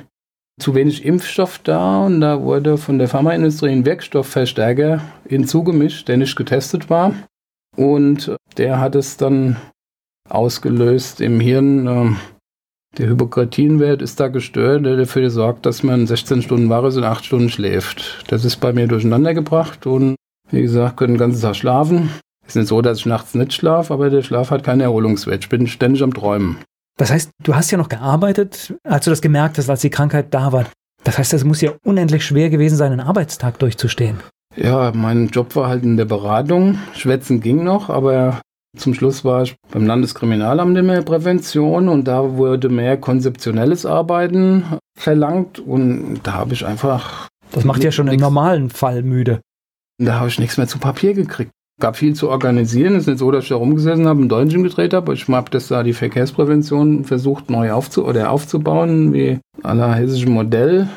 zu wenig Impfstoff da und da wurde von der Pharmaindustrie ein Wirkstoffverstärker hinzugemischt, der nicht getestet war. Und der hat es dann ausgelöst im Hirn. Ähm, der Hypokratinwert ist da gestört, der dafür sorgt, dass man 16 Stunden wach ist und 8 Stunden schläft. Das ist bei mir durcheinander gebracht und wie gesagt, können den ganzen Tag schlafen. Es ist nicht so, dass ich nachts nicht schlafe, aber der Schlaf hat keinen Erholungswert. Ich bin ständig am Träumen. Das heißt, du hast ja noch gearbeitet, als du das gemerkt hast, als die Krankheit da war. Das heißt, es muss ja unendlich schwer gewesen sein, einen Arbeitstag durchzustehen. Ja, mein Job war halt in der Beratung. Schwätzen ging noch, aber zum Schluss war ich beim Landeskriminalamt in der Prävention und da wurde mehr konzeptionelles Arbeiten verlangt und da habe ich einfach. Das macht ja schon im normalen Fall müde. Da habe ich nichts mehr zu Papier gekriegt gab viel zu organisieren. Es ist nicht so, dass ich da rumgesessen habe und Däumchen gedreht habe. Ich habe das da die Verkehrsprävention versucht neu aufzu oder aufzubauen, wie aller hessischen Modell.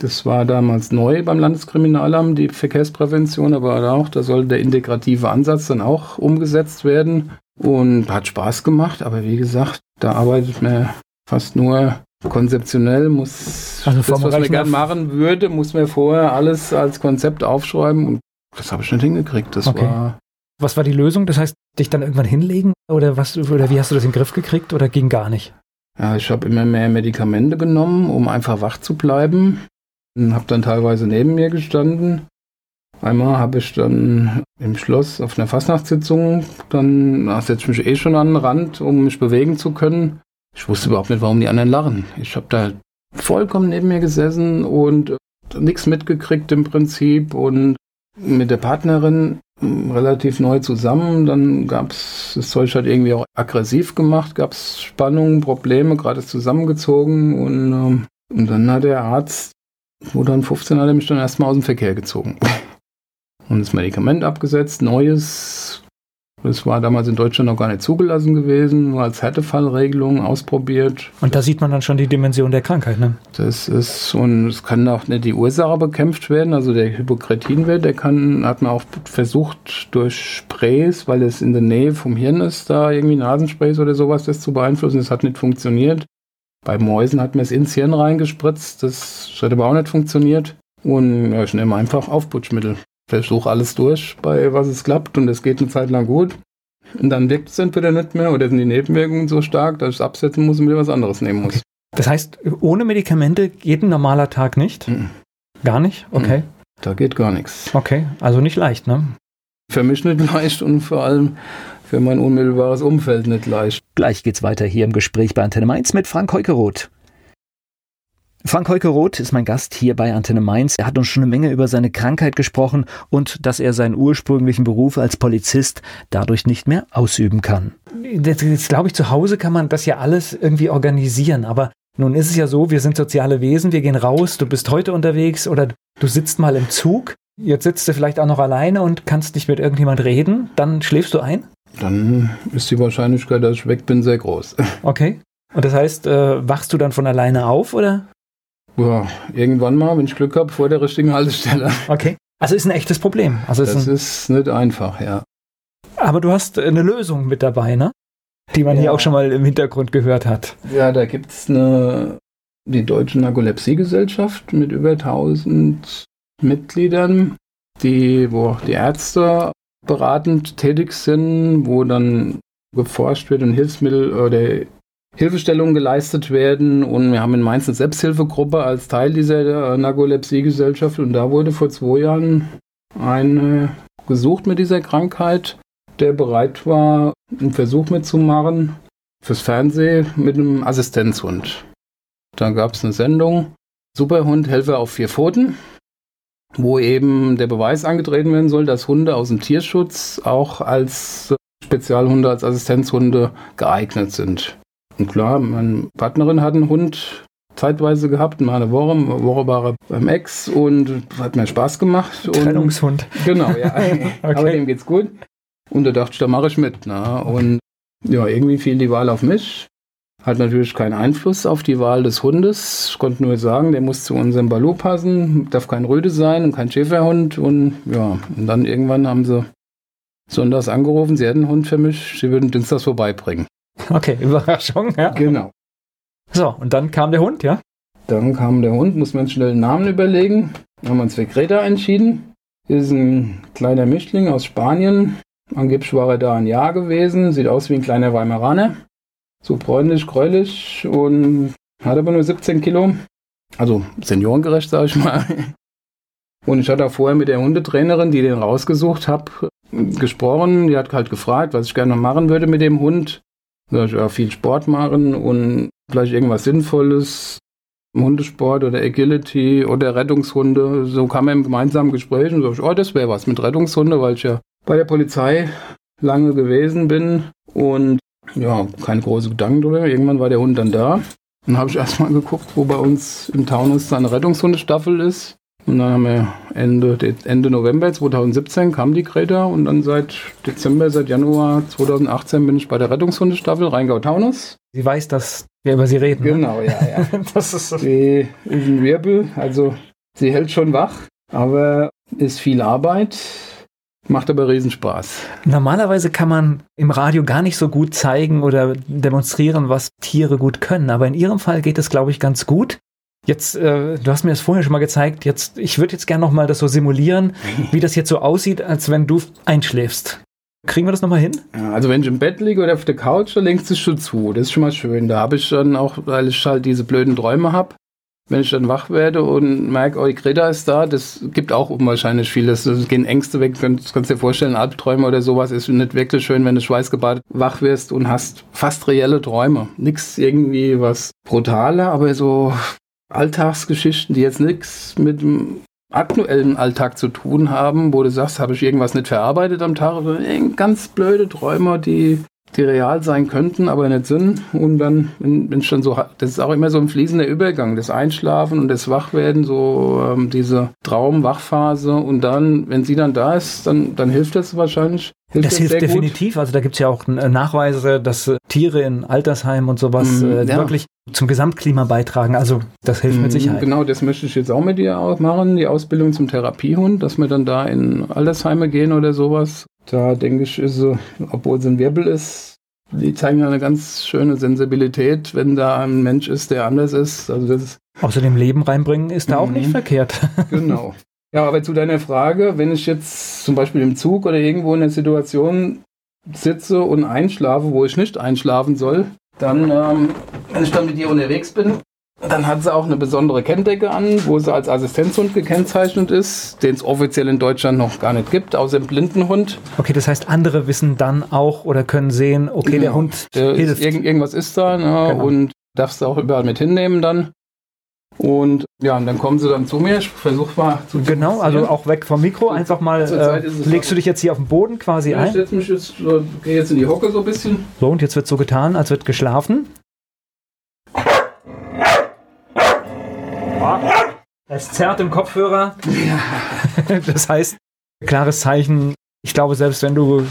Das war damals neu beim Landeskriminalamt, die Verkehrsprävention, aber auch, da soll der integrative Ansatz dann auch umgesetzt werden und hat Spaß gemacht. Aber wie gesagt, da arbeitet man fast nur konzeptionell, muss also das, was man gerne machen würde, muss man vorher alles als Konzept aufschreiben und das habe ich nicht hingekriegt. Das okay. war was war die Lösung? Das heißt, dich dann irgendwann hinlegen oder was oder wie hast du das in den Griff gekriegt oder ging gar nicht? Ja, ich habe immer mehr Medikamente genommen, um einfach wach zu bleiben. Und habe dann teilweise neben mir gestanden. Einmal habe ich dann im Schloss auf einer Fastnachtssitzung, dann setze ich mich eh schon an den Rand, um mich bewegen zu können. Ich wusste überhaupt nicht, warum die anderen lachen. Ich habe da vollkommen neben mir gesessen und nichts mitgekriegt im Prinzip und mit der Partnerin relativ neu zusammen. Dann gab es, das Zeug hat irgendwie auch aggressiv gemacht, gab es Spannungen, Probleme, gerade zusammengezogen und, ähm, und dann hat der Arzt, wo dann 15 hat er mich dann erstmal aus dem Verkehr gezogen. <laughs> Und das Medikament abgesetzt, neues, das war damals in Deutschland noch gar nicht zugelassen gewesen, nur als Härtefallregelung ausprobiert. Und da sieht man dann schon die Dimension der Krankheit, ne? Das ist, und es kann auch nicht die Ursache bekämpft werden, also der Hypokretinwert, der kann, hat man auch versucht durch Sprays, weil es in der Nähe vom Hirn ist, da irgendwie Nasensprays oder sowas, das zu beeinflussen. Das hat nicht funktioniert. Bei Mäusen hat man es ins Hirn reingespritzt, das hat aber auch nicht funktioniert. Und ja, ich nehme einfach Aufputschmittel versuche alles durch, bei was es klappt und es geht eine Zeit lang gut. Und dann wirkt es entweder nicht mehr oder sind die Nebenwirkungen so stark, dass ich es absetzen muss und wieder was anderes nehmen muss. Okay. Das heißt, ohne Medikamente geht ein normaler Tag nicht? Mhm. Gar nicht? Okay. Mhm. Da geht gar nichts. Okay, also nicht leicht, ne? Für mich nicht <laughs> leicht und vor allem für mein unmittelbares Umfeld nicht leicht. Gleich geht's weiter hier im Gespräch bei Antenne Mainz mit Frank Heukeroth. Frank Heukeroth ist mein Gast hier bei Antenne Mainz. Er hat uns schon eine Menge über seine Krankheit gesprochen und dass er seinen ursprünglichen Beruf als Polizist dadurch nicht mehr ausüben kann. Jetzt glaube ich, zu Hause kann man das ja alles irgendwie organisieren, aber nun ist es ja so, wir sind soziale Wesen, wir gehen raus, du bist heute unterwegs oder du sitzt mal im Zug jetzt sitzt du vielleicht auch noch alleine und kannst nicht mit irgendjemand reden, dann schläfst du ein? Dann ist die Wahrscheinlichkeit, dass ich weg bin, sehr groß. Okay. Und das heißt, äh, wachst du dann von alleine auf, oder? Ja, irgendwann mal, wenn ich Glück habe, vor der richtigen Haltestelle. Okay. Also ist ein echtes Problem. Also das ist, ein, ist nicht einfach, ja. aber du hast eine Lösung mit dabei, ne? Die man Ja. hier auch schon mal im Hintergrund gehört hat. Ja, da gibt es eine, die Deutsche Narkolepsiegesellschaft mit über 1000 Mitgliedern, die, wo die Ärzte beratend tätig sind, wo dann geforscht wird und Hilfsmittel oder Hilfestellungen geleistet werden. Und wir haben in Mainz eine Selbsthilfegruppe als Teil dieser äh, Narkolepsiegesellschaft. Und da wurde vor zwei Jahren ein gesucht mit dieser Krankheit, der bereit war, einen Versuch mitzumachen fürs Fernsehen mit einem Assistenzhund. Da gab es eine Sendung, Superhund, Helfer auf vier Pfoten, wo eben der Beweis angetreten werden soll, dass Hunde aus dem Tierschutz auch als Spezialhunde, als Assistenzhunde geeignet sind. Und klar, meine Partnerin hat einen Hund zeitweise gehabt, mal eine Woche, eine Woche war er beim Ex und hat mir Spaß gemacht. Und Trennungshund. Genau, ja. <laughs> Aber dem geht's gut. Und da dachte ich, da mache ich mit. Ne? Und ja, irgendwie fiel die Wahl auf mich. Hat natürlich keinen Einfluss auf die Wahl des Hundes. Ich konnte nur sagen, der muss zu unserem Balou passen, darf kein Rüde sein und kein Schäferhund. Und ja, und dann irgendwann haben sie sonntags angerufen, sie hätten einen Hund für mich, sie würden Dienstags vorbeibringen. <laughs> Okay, Überraschung, ja. Genau. So, und dann kam der Hund, ja? Dann kam der Hund, muss man schnell einen Namen überlegen. Dann haben wir uns für Greta entschieden. Ist ein kleiner Mischling aus Spanien. Angeblich war er da ein Jahr gewesen. Sieht aus wie ein kleiner Weimaraner. So bräunlich, gräulich und hat aber nur 17 Kilo. Also seniorengerecht, sag ich mal. <laughs> Und ich hatte auch vorher mit der Hundetrainerin, die den rausgesucht hat, gesprochen. Die hat halt gefragt, was ich gerne machen würde mit dem Hund. Sag ich, ja, viel Sport machen und vielleicht irgendwas Sinnvolles. Hundesport oder Agility oder Rettungshunde. So kam er im gemeinsamen Gespräch und so, oh, das wäre was mit Rettungshunde, weil ich ja bei der Polizei lange gewesen bin und ja, keine großen Gedanken drüber. Irgendwann war der Hund dann da. Dann habe ich erstmal geguckt, wo bei uns im Taunus da eine Rettungshundestaffel ist. Und dann haben wir Ende, Ende November 2017 kam die Greta und dann seit Dezember, seit Januar 2018 bin ich bei der Rettungshundestaffel Rheingau-Taunus. Sie weiß, dass wir über sie reden. ne? Genau, ja, ja. <laughs> Das ist so. Sie ist ein Wirbel, also sie hält schon wach, aber ist viel Arbeit, macht aber Riesenspaß. Normalerweise kann man im Radio gar nicht so gut zeigen oder demonstrieren, was Tiere gut können. Aber in Ihrem Fall geht es, glaube ich, ganz gut. Jetzt, äh, du hast mir das vorher schon mal gezeigt. Jetzt, ich würde jetzt gerne noch mal das so simulieren, wie das jetzt so aussieht, als wenn du einschläfst. Kriegen wir das noch mal hin? Ja, also wenn ich im Bett liege oder auf der Couch, da lenkt es schon zu. Das ist schon mal schön. Da habe ich dann auch, weil ich halt diese blöden Träume habe, wenn ich dann wach werde und merke, oh, die Greta ist da, das gibt auch unwahrscheinlich vieles. Es gehen Ängste weg. Du kannst, kannst dir vorstellen, Albträume oder sowas ist nicht wirklich schön, wenn du schweißgebadet wach wirst und hast fast reelle Träume. Nichts irgendwie was brutaler, aber so Alltagsgeschichten, die jetzt nichts mit dem aktuellen Alltag zu tun haben, wo du sagst, habe ich irgendwas nicht verarbeitet am Tag, irgend ganz blöde Träume, die, die real sein könnten, aber nicht sind. Und dann, wenn, ich dann so, das ist auch immer so ein fließender Übergang, das Einschlafen und das Wachwerden, so ähm, diese Traum-Wachphase. Und dann, wenn sie dann da ist, dann, dann hilft das wahrscheinlich. Das hilft sehr gut. definitiv. Also da gibt es ja auch äh, Nachweise, dass äh, Tiere in Altersheimen und sowas Mhm, äh, ja. wirklich zum Gesamtklima beitragen. Also das hilft mit Mhm, Sicherheit. Genau, das möchte ich jetzt auch mit dir auch machen, die Ausbildung zum Therapiehund, dass wir dann da in Altersheime gehen oder sowas. Da denke ich, ist obwohl sie ein Wirbel ist, die zeigen ja eine ganz schöne Sensibilität, wenn da ein Mensch ist, der anders ist. Also das ist Außerdem Leben reinbringen ist da auch Mhm. nicht verkehrt. <laughs> genau. Ja, aber zu deiner Frage, wenn ich jetzt zum Beispiel im Zug oder irgendwo in einer Situation sitze und einschlafe, wo ich nicht einschlafen soll, dann, ähm, wenn ich dann mit ihr unterwegs bin, dann hat sie auch eine besondere Kenndecke an, wo sie als Assistenzhund gekennzeichnet ist, den es offiziell in Deutschland noch gar nicht gibt, außer dem Blindenhund. Okay, das heißt, andere wissen dann auch oder können sehen, okay, der Genau. Hund Der ist, hilft. irgend, irgendwas ist da ne, Genau. und darfst du auch überall mit hinnehmen dann. Und ja, und dann kommen sie dann zu mir. Ich versuche mal zu Genau, also auch weg vom Mikro, einfach mal, äh, ist legst du dich jetzt hier auf den Boden quasi Ja, ich ein. setze mich jetzt, äh, gehe jetzt in die Hocke so ein bisschen. So, und jetzt wird so getan, als wird geschlafen. Es zerrt im Kopfhörer. Ja. <laughs> Das heißt, klares Zeichen. Ich glaube, selbst wenn du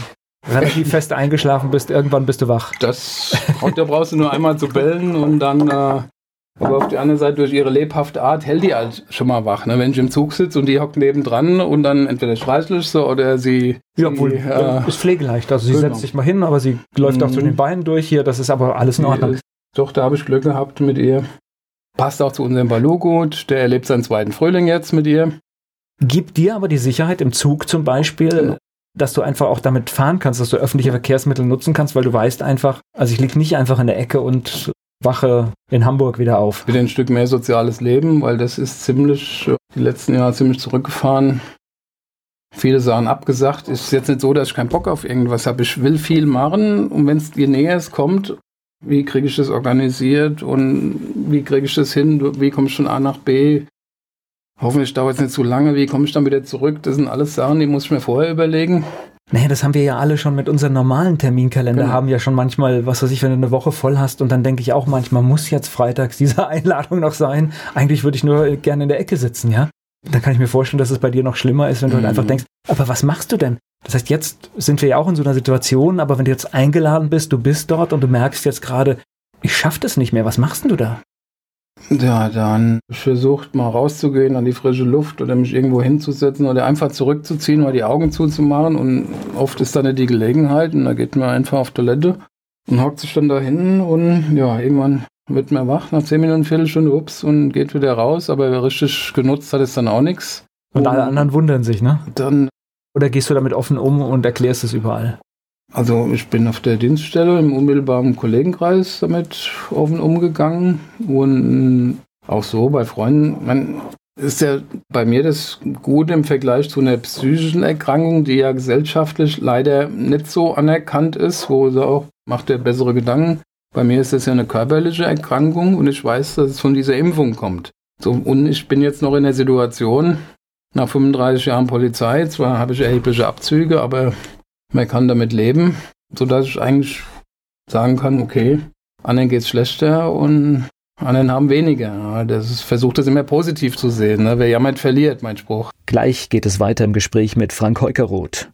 relativ fest eingeschlafen bist, irgendwann bist du wach. Das, da brauchst du nur einmal zu bellen und dann äh, aber auf der anderen Seite, durch ihre lebhafte Art, hält die halt schon mal wach. Ne? Wenn ich im Zug sitze und die hockt nebendran und dann entweder streichel so oder sie. Ja, sie, obwohl, äh, ist pflegeleicht. Also sie genau. setzt sich mal hin, aber sie läuft mhm. auch zwischen den Beinen durch hier. Das ist aber alles in Ordnung. Doch, da habe ich Glück gehabt mit ihr. Passt auch zu unserem Balu gut. Der erlebt seinen zweiten Frühling jetzt mit ihr. Gibt dir aber die Sicherheit im Zug zum Beispiel, genau. dass du einfach auch damit fahren kannst, dass du öffentliche Verkehrsmittel nutzen kannst, weil du weißt einfach, also ich liege nicht einfach in der Ecke und wache in Hamburg wieder auf. Wieder ein Stück mehr soziales Leben, weil das ist ziemlich, die letzten Jahre ziemlich zurückgefahren. Viele Sachen abgesagt. Ist jetzt nicht so, dass ich keinen Bock auf irgendwas habe. Ich will viel machen und wenn es je näher es kommt, wie kriege ich das organisiert und wie kriege ich das hin? Wie komme ich von A nach B? Hoffentlich dauert es nicht zu lange. Wie komme ich dann wieder zurück? Das sind alles Sachen, die muss ich mir vorher überlegen. Naja, das haben wir ja alle schon mit unserem normalen Terminkalender, genau. haben ja schon manchmal, was weiß ich, wenn du eine Woche voll hast und dann denke ich auch manchmal, muss jetzt freitags diese <laughs> Einladung noch sein? Eigentlich würde ich nur gerne in der Ecke sitzen, ja? Dann kann ich mir vorstellen, dass es bei dir noch schlimmer ist, wenn du halt mhm. halt einfach denkst, aber was machst du denn? Das heißt, jetzt sind wir ja auch in so einer Situation, aber wenn du jetzt eingeladen bist, du bist dort und du merkst jetzt gerade, ich schaff das nicht mehr, was machst denn du da? Ja, dann versucht mal rauszugehen an die frische Luft oder mich irgendwo hinzusetzen oder einfach zurückzuziehen oder die Augen zuzumachen. Und oft ist dann nicht die Gelegenheit und da geht man einfach auf Toilette und hockt sich dann da hin und ja, irgendwann wird man wach nach 10 Minuten, Viertelstunde, ups, und geht wieder raus, aber richtig genutzt hat es dann auch nichts. Und alle anderen wundern sich, ne? Dann. Oder gehst du damit offen um und erklärst es überall? Also ich bin auf der Dienststelle im unmittelbaren Kollegenkreis damit offen umgegangen und auch so bei Freunden. Man ist ja bei mir das Gute im Vergleich zu einer psychischen Erkrankung, die ja gesellschaftlich leider nicht so anerkannt ist, wo sie auch macht der bessere Gedanken. Bei mir ist das ja eine körperliche Erkrankung und ich weiß, dass es von dieser Impfung kommt. So, und ich bin jetzt noch in der Situation, nach 35 Jahren Polizei, zwar habe ich erhebliche Abzüge, aber man kann damit leben, sodass ich eigentlich sagen kann, okay, anderen geht es schlechter und anderen haben weniger. Das ist, versucht das immer positiv zu sehen. Ne? Wer jammert, verliert, mein Spruch. Gleich geht es weiter im Gespräch mit Frank Heukeroth.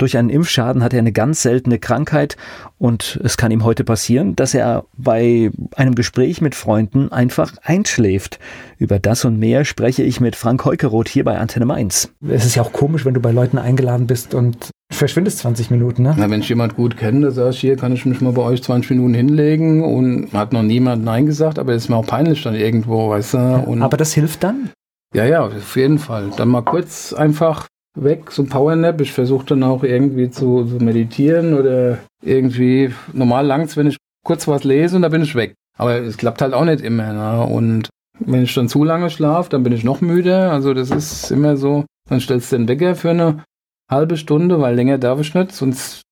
Durch einen Impfschaden hat er eine ganz seltene Krankheit und es kann ihm heute passieren, dass er bei einem Gespräch mit Freunden einfach einschläft. Über das und mehr spreche ich mit Frank Heukeroth hier bei Antenne Mainz. Es ist ja auch komisch, wenn du bei Leuten eingeladen bist und verschwindest 20 Minuten, ne? Na, wenn ich jemand gut kenne, dann sag ich, hier kann ich mich mal bei euch 20 Minuten hinlegen und hat noch niemand Nein gesagt, aber es ist mir auch peinlich dann irgendwo, weißt du? Ja, aber das hilft dann? Ja, ja, auf jeden Fall. Dann mal kurz einfach weg, so Powernap. Ich versuche dann auch irgendwie zu, zu, meditieren oder irgendwie normal langs, wenn ich kurz was lese und dann bin ich weg. Aber es klappt halt auch nicht immer. Ne? Und wenn ich dann zu lange schlafe, dann bin ich noch müde. Also das ist immer so, dann stellst du den Wecker für eine halbe Stunde, weil länger darf ich nicht, sonst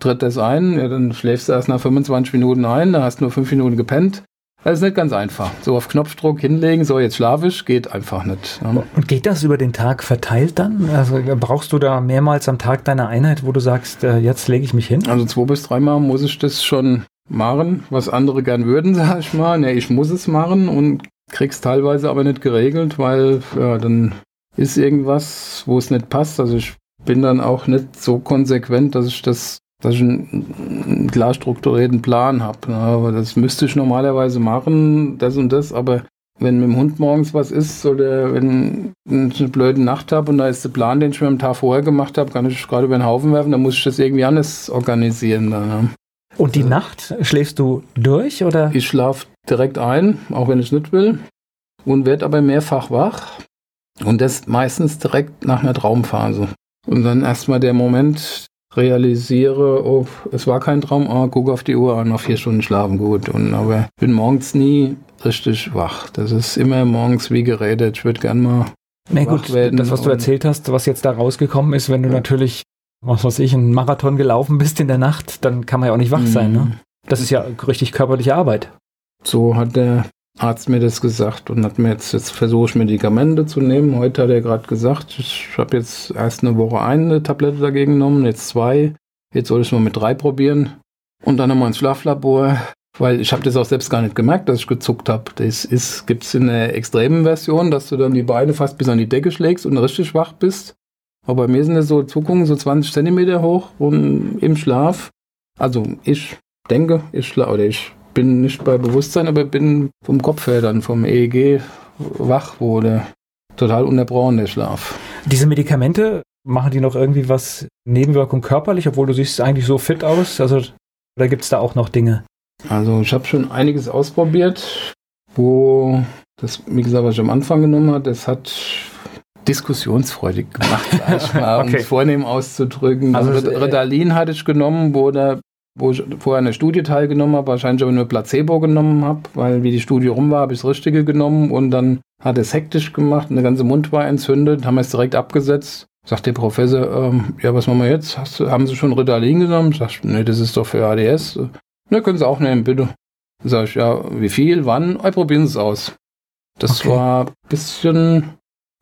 tritt das ein. Ja, dann schläfst du erst nach 25 Minuten ein, da hast du nur 5 Minuten gepennt. Das ist nicht ganz einfach. So auf Knopfdruck hinlegen, so jetzt schlafe ich, geht einfach nicht. Ja. Und geht das über den Tag verteilt dann? Also brauchst du da mehrmals am Tag deine Einheit, wo du sagst, äh, jetzt lege ich mich hin? Also zwei bis dreimal muss ich das schon machen, was andere gern würden, <laughs> sag ich mal. Ne, ich muss es machen und krieg's teilweise aber nicht geregelt, weil ja, dann ist irgendwas, wo es nicht passt. Also ich bin dann auch nicht so konsequent, dass ich das dass ich einen, klar strukturierten Plan habe. Aber das müsste ich normalerweise machen, das und das, aber wenn mit dem Hund morgens was ist oder wenn ich eine blöde Nacht habe und da ist der Plan, den ich mir am Tag vorher gemacht habe, kann ich gerade über den Haufen werfen, dann muss ich das irgendwie anders organisieren. Dann, Und die Nacht schläfst du durch oder? Ich schlafe direkt ein, auch wenn ich nicht will, und werde aber mehrfach wach. Und das meistens direkt nach einer Traumphase. Und dann erstmal der Moment, realisiere, oh, es war kein Traum, ah, guck auf die Uhr, noch vier Stunden schlafen, gut. Und, aber ich bin morgens nie richtig wach. Das ist immer morgens wie geredet. Ich würde gern mal. Na gut, das, was du erzählt hast, was jetzt da rausgekommen ist, wenn du ja. natürlich, was weiß ich, einen Marathon gelaufen bist in der Nacht, dann kann man ja auch nicht wach mhm. sein. Ne? Das ist ja richtig körperliche Arbeit. So hat der Arzt mir das gesagt und hat mir jetzt, jetzt versuche ich Medikamente zu nehmen. Heute hat er gerade gesagt, ich habe jetzt erst eine Woche eine Tablette dagegen genommen, jetzt zwei. Jetzt soll ich es mal mit drei probieren. Und dann nochmal ins Schlaflabor. weil ich habe das auch selbst gar nicht gemerkt, dass ich gezuckt habe. Das ist, gibt's in der extremen Version, dass du dann die Beine fast bis an die Decke schlägst und richtig wach bist. Aber bei mir sind das so Zuckungen so 20 Zentimeter hoch und im Schlaf. Also ich denke, ich schlafe, oder ich bin nicht bei Bewusstsein, aber bin vom Kopf her dann vom EEG wach wurde. Total unterbrochen der Schlaf. Diese Medikamente, machen die noch irgendwie was Nebenwirkung körperlich, obwohl du siehst eigentlich so fit aus? Also, oder gibt es da auch noch Dinge? Also ich habe schon einiges ausprobiert, wo das, wie gesagt, was ich am Anfang genommen habe, das hat diskussionsfreudig gemacht, sag ich <laughs> mal, okay. um es vornehm auszudrücken. Also, also Ritalin hatte ich genommen, wo der wo ich vorher eine Studie teilgenommen habe, wahrscheinlich aber nur Placebo genommen habe, weil wie die Studie rum war, habe ich das Richtige genommen und dann hat es hektisch gemacht, eine ganze Mund war entzündet, haben wir es direkt abgesetzt. Sagt der Professor, ähm, ja, was machen wir jetzt? Hast, haben Sie schon Ritalin genommen? Sag nee, das ist doch für ADS. Ne, können Sie auch nehmen, bitte. Sag ich, ja, wie viel, wann? Ja, probieren Sie es aus. Das okay. war ein bisschen...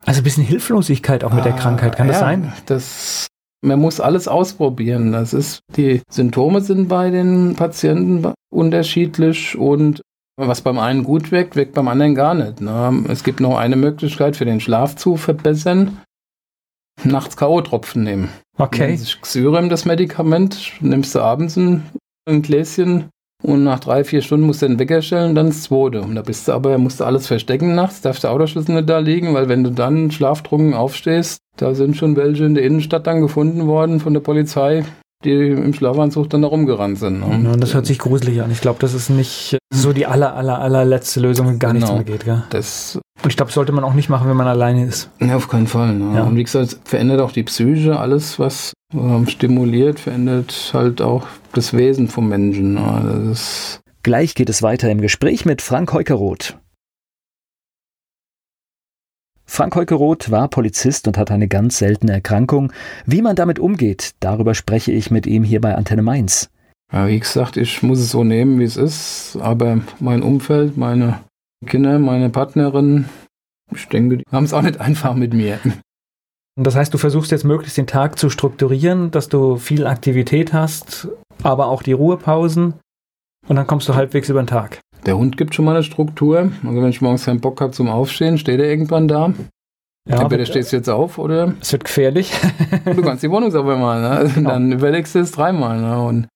Also ein bisschen Hilflosigkeit auch mit ah, der Krankheit, kann ja, das sein? Das man muss alles ausprobieren. Das ist, die Symptome sind bei den Patienten unterschiedlich und was beim einen gut wirkt, wirkt beim anderen gar nicht. Ne? Es gibt noch eine Möglichkeit für den Schlaf zu verbessern. Nachts K.O.-Tropfen nehmen. Okay. Xyrem, das Medikament, nimmst du abends ein, ein Gläschen und nach drei, vier Stunden musst du den Wecker stellen, dann das zweite. Und da bist du aber, musst du alles verstecken nachts, darfst der Autoschlüssel nicht da liegen, weil wenn du dann schlaftrunken aufstehst, da sind schon welche in der Innenstadt dann gefunden worden von der Polizei, die im Schlafanzug dann da rumgerannt sind. Ne? Ja, das hört sich gruselig an. Ich glaube, das ist nicht so die aller, aller, allerletzte Lösung, wenn gar genau. nichts mehr geht. Gell? Das und ich glaube, sollte man auch nicht machen, wenn man alleine ist. Ja, auf keinen Fall. Ne? Ja. Und wie gesagt, verändert auch die Psyche, alles, was ähm, stimuliert, verändert halt auch das Wesen vom Menschen. Ne? Gleich geht es weiter im Gespräch mit Frank Heukeroth. Frank Heukeroth war Polizist und hat eine ganz seltene Erkrankung. Wie man damit umgeht, darüber spreche ich mit ihm hier bei Antenne Mainz. Ja, wie gesagt, ich muss es so nehmen, wie es ist, aber mein Umfeld, meine Kinder, meine Partnerin, ich denke, die haben es auch nicht einfach mit mir. Und das heißt, du versuchst jetzt möglichst den Tag zu strukturieren, dass du viel Aktivität hast, aber auch die Ruhepausen und dann kommst du halbwegs über den Tag. Der Hund gibt schon mal eine Struktur. Also wenn ich morgens keinen Bock habe zum Aufstehen, steht er irgendwann da. Ja, Entweder stehst du jetzt auf oder. Es wird gefährlich. <laughs> du kannst die Wohnung sauber machen. Ne? Also dann überlegst du es dreimal. Ne? Und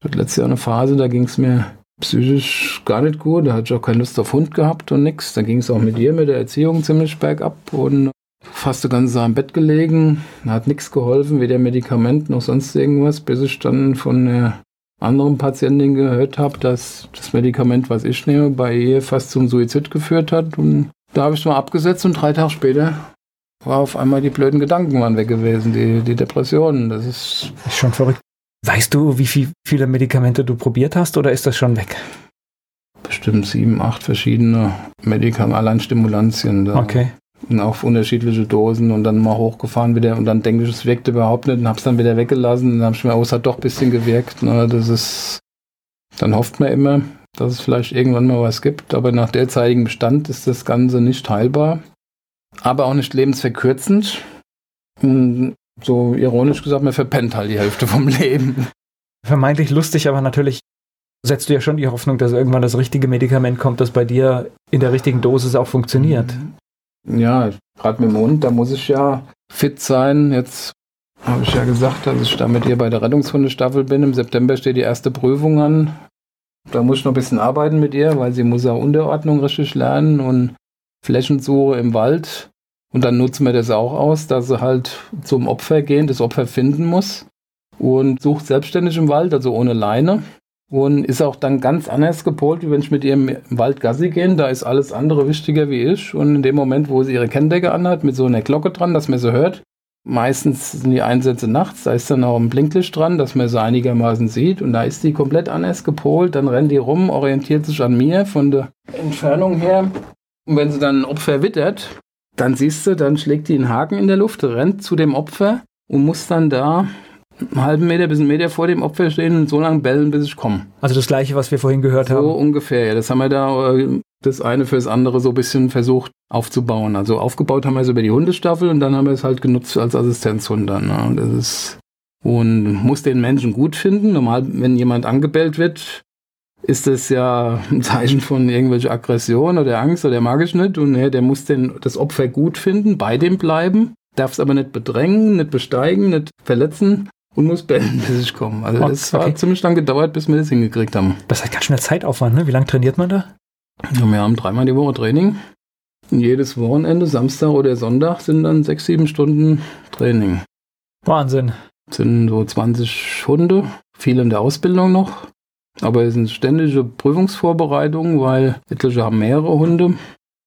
ich hatte letztes Jahr eine Phase, da ging es mir psychisch gar nicht gut. Da hatte ich auch keine Lust auf Hund gehabt und nichts. Da ging es auch mit ihr, mit der Erziehung ziemlich bergab und fast die ganze Zeit am Bett gelegen. Da hat nichts geholfen, weder Medikament noch sonst irgendwas, bis ich dann von der anderen Patientin gehört habe, dass das Medikament, was ich nehme, bei ihr fast zum Suizid geführt hat. Und da habe ich mal abgesetzt und drei Tage später war auf einmal die blöden Gedanken waren weg gewesen, die, die Depressionen. Das ist, ist schon verrückt. Weißt du, wie viel, viele Medikamente du probiert hast oder ist das schon weg? Bestimmt sieben, acht verschiedene Medikamente, allein Stimulantien. Da. Okay. Und auch unterschiedliche Dosen und dann mal hochgefahren wieder und dann denke ich, es wirkte überhaupt nicht und habe es dann wieder weggelassen und dann habe ich mir, oh, es hat doch ein bisschen gewirkt. Ne? Das ist, dann hofft man immer, dass es vielleicht irgendwann mal was gibt, aber nach derzeitigem Bestand ist das Ganze nicht heilbar, aber auch nicht lebensverkürzend. So ironisch gesagt, man verpennt halt die Hälfte vom Leben. Vermeintlich lustig, aber natürlich setzt du ja schon die Hoffnung, dass irgendwann das richtige Medikament kommt, das bei dir in der richtigen Dosis auch funktioniert. Ja, gerade mit dem Hund, da muss ich ja fit sein. Jetzt habe ich ja gesagt, dass ich da mit ihr bei der Rettungshundestaffel bin. Im September steht die erste Prüfung an. Da muss ich noch ein bisschen arbeiten mit ihr, weil sie muss ja Unterordnung richtig lernen und Flächensuche im Wald. Und dann nutzen wir das auch aus, dass sie halt zum Opfer gehen, das Opfer finden muss und sucht selbstständig im Wald, also ohne Leine. Und ist auch dann ganz anders gepolt, wie wenn ich mit ihr im Wald Gassi gehe. Da ist alles andere wichtiger wie ich. Und in dem Moment, wo sie ihre Kenndecke anhat, mit so einer Glocke dran, dass man sie hört, meistens sind die Einsätze nachts, da ist dann auch ein Blinklicht dran, dass man sie einigermaßen sieht. Und da ist die komplett anders gepolt. Dann rennt die rum, orientiert sich an mir von der Entfernung her. Und wenn sie dann ein Opfer wittert, dann siehst du, dann schlägt die einen Haken in der Luft, rennt zu dem Opfer und muss dann da einen halben Meter bis einen Meter vor dem Opfer stehen und so lange bellen, bis ich komme. Also das gleiche, was wir vorhin gehört so haben. So ungefähr, ja. Das haben wir da äh, das eine fürs andere so ein bisschen versucht aufzubauen. Also aufgebaut haben wir es über die Hundestaffel und dann haben wir es halt genutzt als Assistenzhund dann. Ne? Das ist und muss den Menschen gut finden. Normal, wenn jemand angebellt wird, ist das ja ein Zeichen von irgendwelcher Aggression oder Angst oder mag ich nicht. Und nee, der muss den, das Opfer gut finden, bei dem bleiben, darf es aber nicht bedrängen, nicht besteigen, nicht verletzen und muss bellen, <laughs> bis ich komme. Also oh, das okay. ziemlich lang gedauert, bis wir das hingekriegt haben. Das hat ganz schön Zeitaufwand, ne? Wie lange trainiert man da? Ja, wir haben dreimal die Woche Training. Und jedes Wochenende, Samstag oder Sonntag, sind dann sechs, sieben Stunden Training. Wahnsinn. sind so 20 Hunde, viele in der Ausbildung noch. Aber es sind ständige Prüfungsvorbereitungen, weil etliche haben mehrere Hunde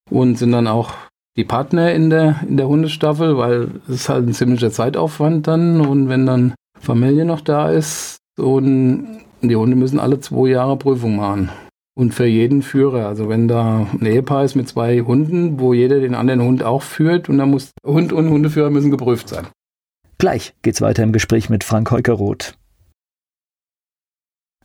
und sind dann auch die Partner in der, in der Hundestaffel, weil es ist halt ein ziemlicher Zeitaufwand dann. Und wenn dann Familie noch da ist und die Hunde müssen alle zwei Jahre Prüfung machen. Und für jeden Führer. Also wenn da ein Ehepaar ist mit zwei Hunden, wo jeder den anderen Hund auch führt und dann muss Hund und Hundeführer müssen geprüft sein. Gleich geht's weiter im Gespräch mit Frank Heukeroth.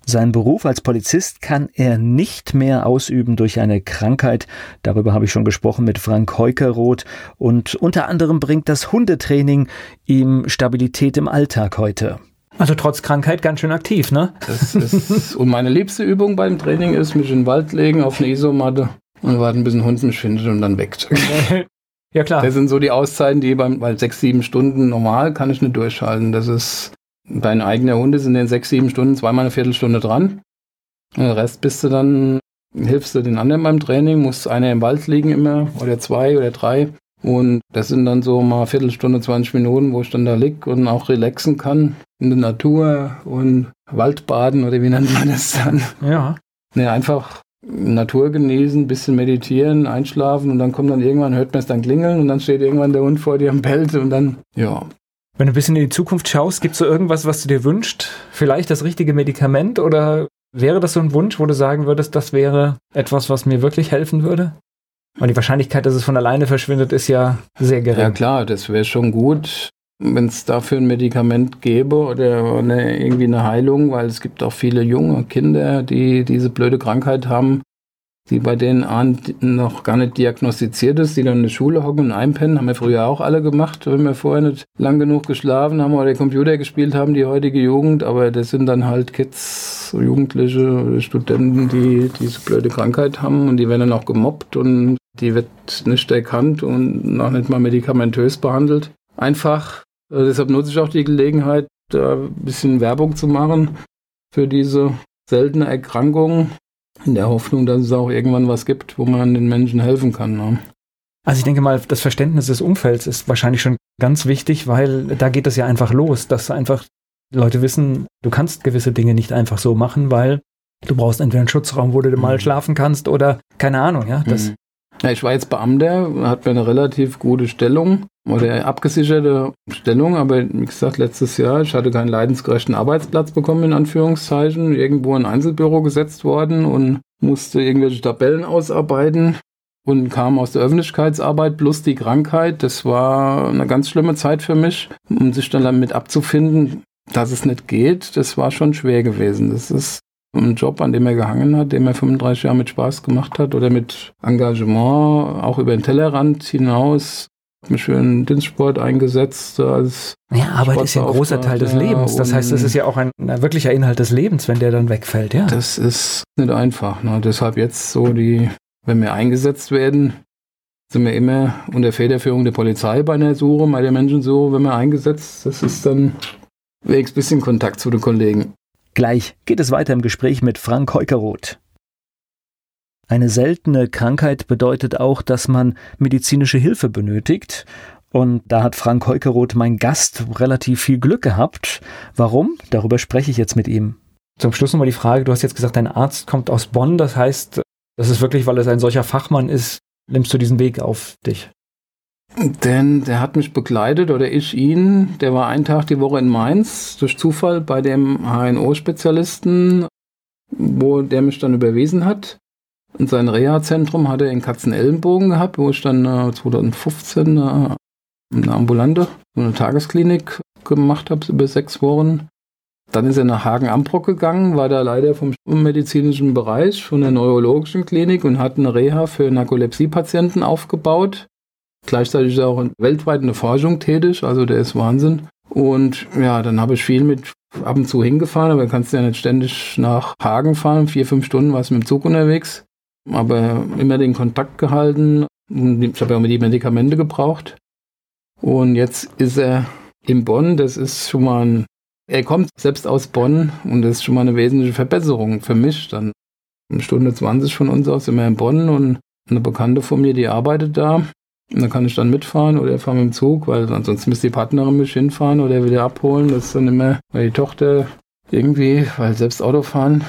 Seinen Beruf als Polizist kann er nicht mehr ausüben durch eine Krankheit. Darüber habe ich schon gesprochen mit Frank Heukeroth. Und unter anderem bringt das Hundetraining ihm Stabilität im Alltag heute. Also trotz Krankheit ganz schön aktiv, ne? Das ist, und meine liebste Übung beim Training ist, mich in den Wald legen, auf eine Isomatte und warten, bis ein Hund mich findet und dann weg. <laughs> Ja, klar. Das sind so die Auszeiten, die beim, weil sechs, sieben Stunden normal kann ich nicht durchhalten. Das ist Dein eigener Hund ist in den sechs, sieben Stunden zweimal eine Viertelstunde dran. Den Rest bist du dann, hilfst du den anderen beim Training, muss einer im Wald liegen immer, oder zwei oder drei. Und das sind dann so mal Viertelstunde, 20 Minuten, wo ich dann da lieg und auch relaxen kann in der Natur und Waldbaden oder wie nennt man das dann? Ja. Ne, einfach Natur genießen, bisschen meditieren, einschlafen und dann kommt dann irgendwann, hört man es dann klingeln und dann steht irgendwann der Hund vor dir am Belt und dann, ja, wenn du ein bisschen in die Zukunft schaust, gibt es so irgendwas, was du dir wünschst? Vielleicht das richtige Medikament oder wäre das so ein Wunsch, wo du sagen würdest, das wäre etwas, was mir wirklich helfen würde? Weil die Wahrscheinlichkeit, dass es von alleine verschwindet, ist ja sehr gering. Ja klar, das wäre schon gut, wenn es dafür ein Medikament gäbe oder eine, irgendwie eine Heilung, weil es gibt auch viele junge Kinder, die diese blöde Krankheit haben, die bei denen noch gar nicht diagnostiziert ist, die dann in der Schule hocken und einpennen, haben wir früher auch alle gemacht, wenn wir vorher nicht lang genug geschlafen haben oder Computer gespielt haben, die heutige Jugend, aber das sind dann halt Kids, Jugendliche, Studenten, die diese blöde Krankheit haben und die werden dann auch gemobbt und die wird nicht erkannt und noch nicht mal medikamentös behandelt. Einfach, äh, deshalb nutze ich auch die Gelegenheit, da ein bisschen Werbung zu machen für diese seltene Erkrankung, in der Hoffnung, dass es auch irgendwann was gibt, wo man den Menschen helfen kann. Ne? Also ich denke mal, das Verständnis des Umfelds ist wahrscheinlich schon ganz wichtig, weil da geht es ja einfach los, dass einfach Leute wissen, du kannst gewisse Dinge nicht einfach so machen, weil du brauchst entweder einen Schutzraum, wo du mhm. mal schlafen kannst oder keine Ahnung, ja. Das, mhm. Ja, ich war jetzt Beamter, hat mir eine relativ gute Stellung oder abgesicherte Stellung, aber wie gesagt, letztes Jahr, ich hatte keinen leidensgerechten Arbeitsplatz bekommen, in Anführungszeichen, irgendwo in ein Einzelbüro gesetzt worden und musste irgendwelche Tabellen ausarbeiten und kam aus der Öffentlichkeitsarbeit plus die Krankheit. Das war eine ganz schlimme Zeit für mich, um sich dann damit abzufinden, dass es nicht geht. Das war schon schwer gewesen. Das ist ein Job, an dem er gehangen hat, dem er 35 Jahre mit Spaß gemacht hat oder mit Engagement, auch über den Tellerrand hinaus. Mich für den Dienstsport eingesetzt als. Ja, Arbeit ist ja ein großer Teil des Lebens. Das heißt, das ist ja auch ein, ein, wirklicher Inhalt des Lebens, wenn der dann wegfällt, ja. Das ist nicht einfach. Ne? Deshalb jetzt so die, wenn wir eingesetzt werden, sind wir immer unter Federführung der Polizei bei einer Suche, bei der Menschen so, wenn wir eingesetzt, das ist dann wenigstens ein bisschen Kontakt zu den Kollegen. Gleich geht es weiter im Gespräch mit Frank Heukeroth. Eine seltene Krankheit bedeutet auch, dass man medizinische Hilfe benötigt. Und da hat Frank Heukeroth, mein Gast, relativ viel Glück gehabt. Warum? Darüber spreche ich jetzt mit ihm. Zum Schluss nochmal die Frage, du hast jetzt gesagt, dein Arzt kommt aus Bonn. Das heißt, das ist wirklich, weil es ein solcher Fachmann ist, nimmst du diesen Weg auf dich? Denn der hat mich begleitet oder ich ihn. Der war einen Tag die Woche in Mainz durch Zufall bei dem HNO-Spezialisten, wo der mich dann überwiesen hat. Und sein Reha-Zentrum hat er in Katzenellenbogen gehabt, wo ich dann äh, 2015 äh, eine ambulante, eine Tagesklinik gemacht habe über sechs Wochen. Dann ist er nach Hagen-Ambrock gegangen, war da leider vom medizinischen Bereich, von der neurologischen Klinik und hat eine Reha für Narkolepsie-Patienten aufgebaut. Gleichzeitig ist er auch weltweit in der Forschung tätig, also der ist Wahnsinn. Und ja, dann habe ich viel mit ab und zu hingefahren, aber kannst ja nicht ständig nach Hagen fahren. Vier, fünf Stunden warst du mit dem Zug unterwegs. Aber immer den Kontakt gehalten. Ich habe ja auch die Medikamente gebraucht. Und jetzt ist er in Bonn. Das ist schon mal ein, er kommt selbst aus Bonn und das ist schon mal eine wesentliche Verbesserung für mich. Dann eine Stunde 20 von uns aus wir in Bonn und eine Bekannte von mir, die arbeitet da. Und dann kann ich dann mitfahren oder fahre mit dem Zug, weil ansonsten müsste die Partnerin mich hinfahren oder wieder abholen. Das ist dann immer, weil die Tochter irgendwie, weil selbst Autofahren.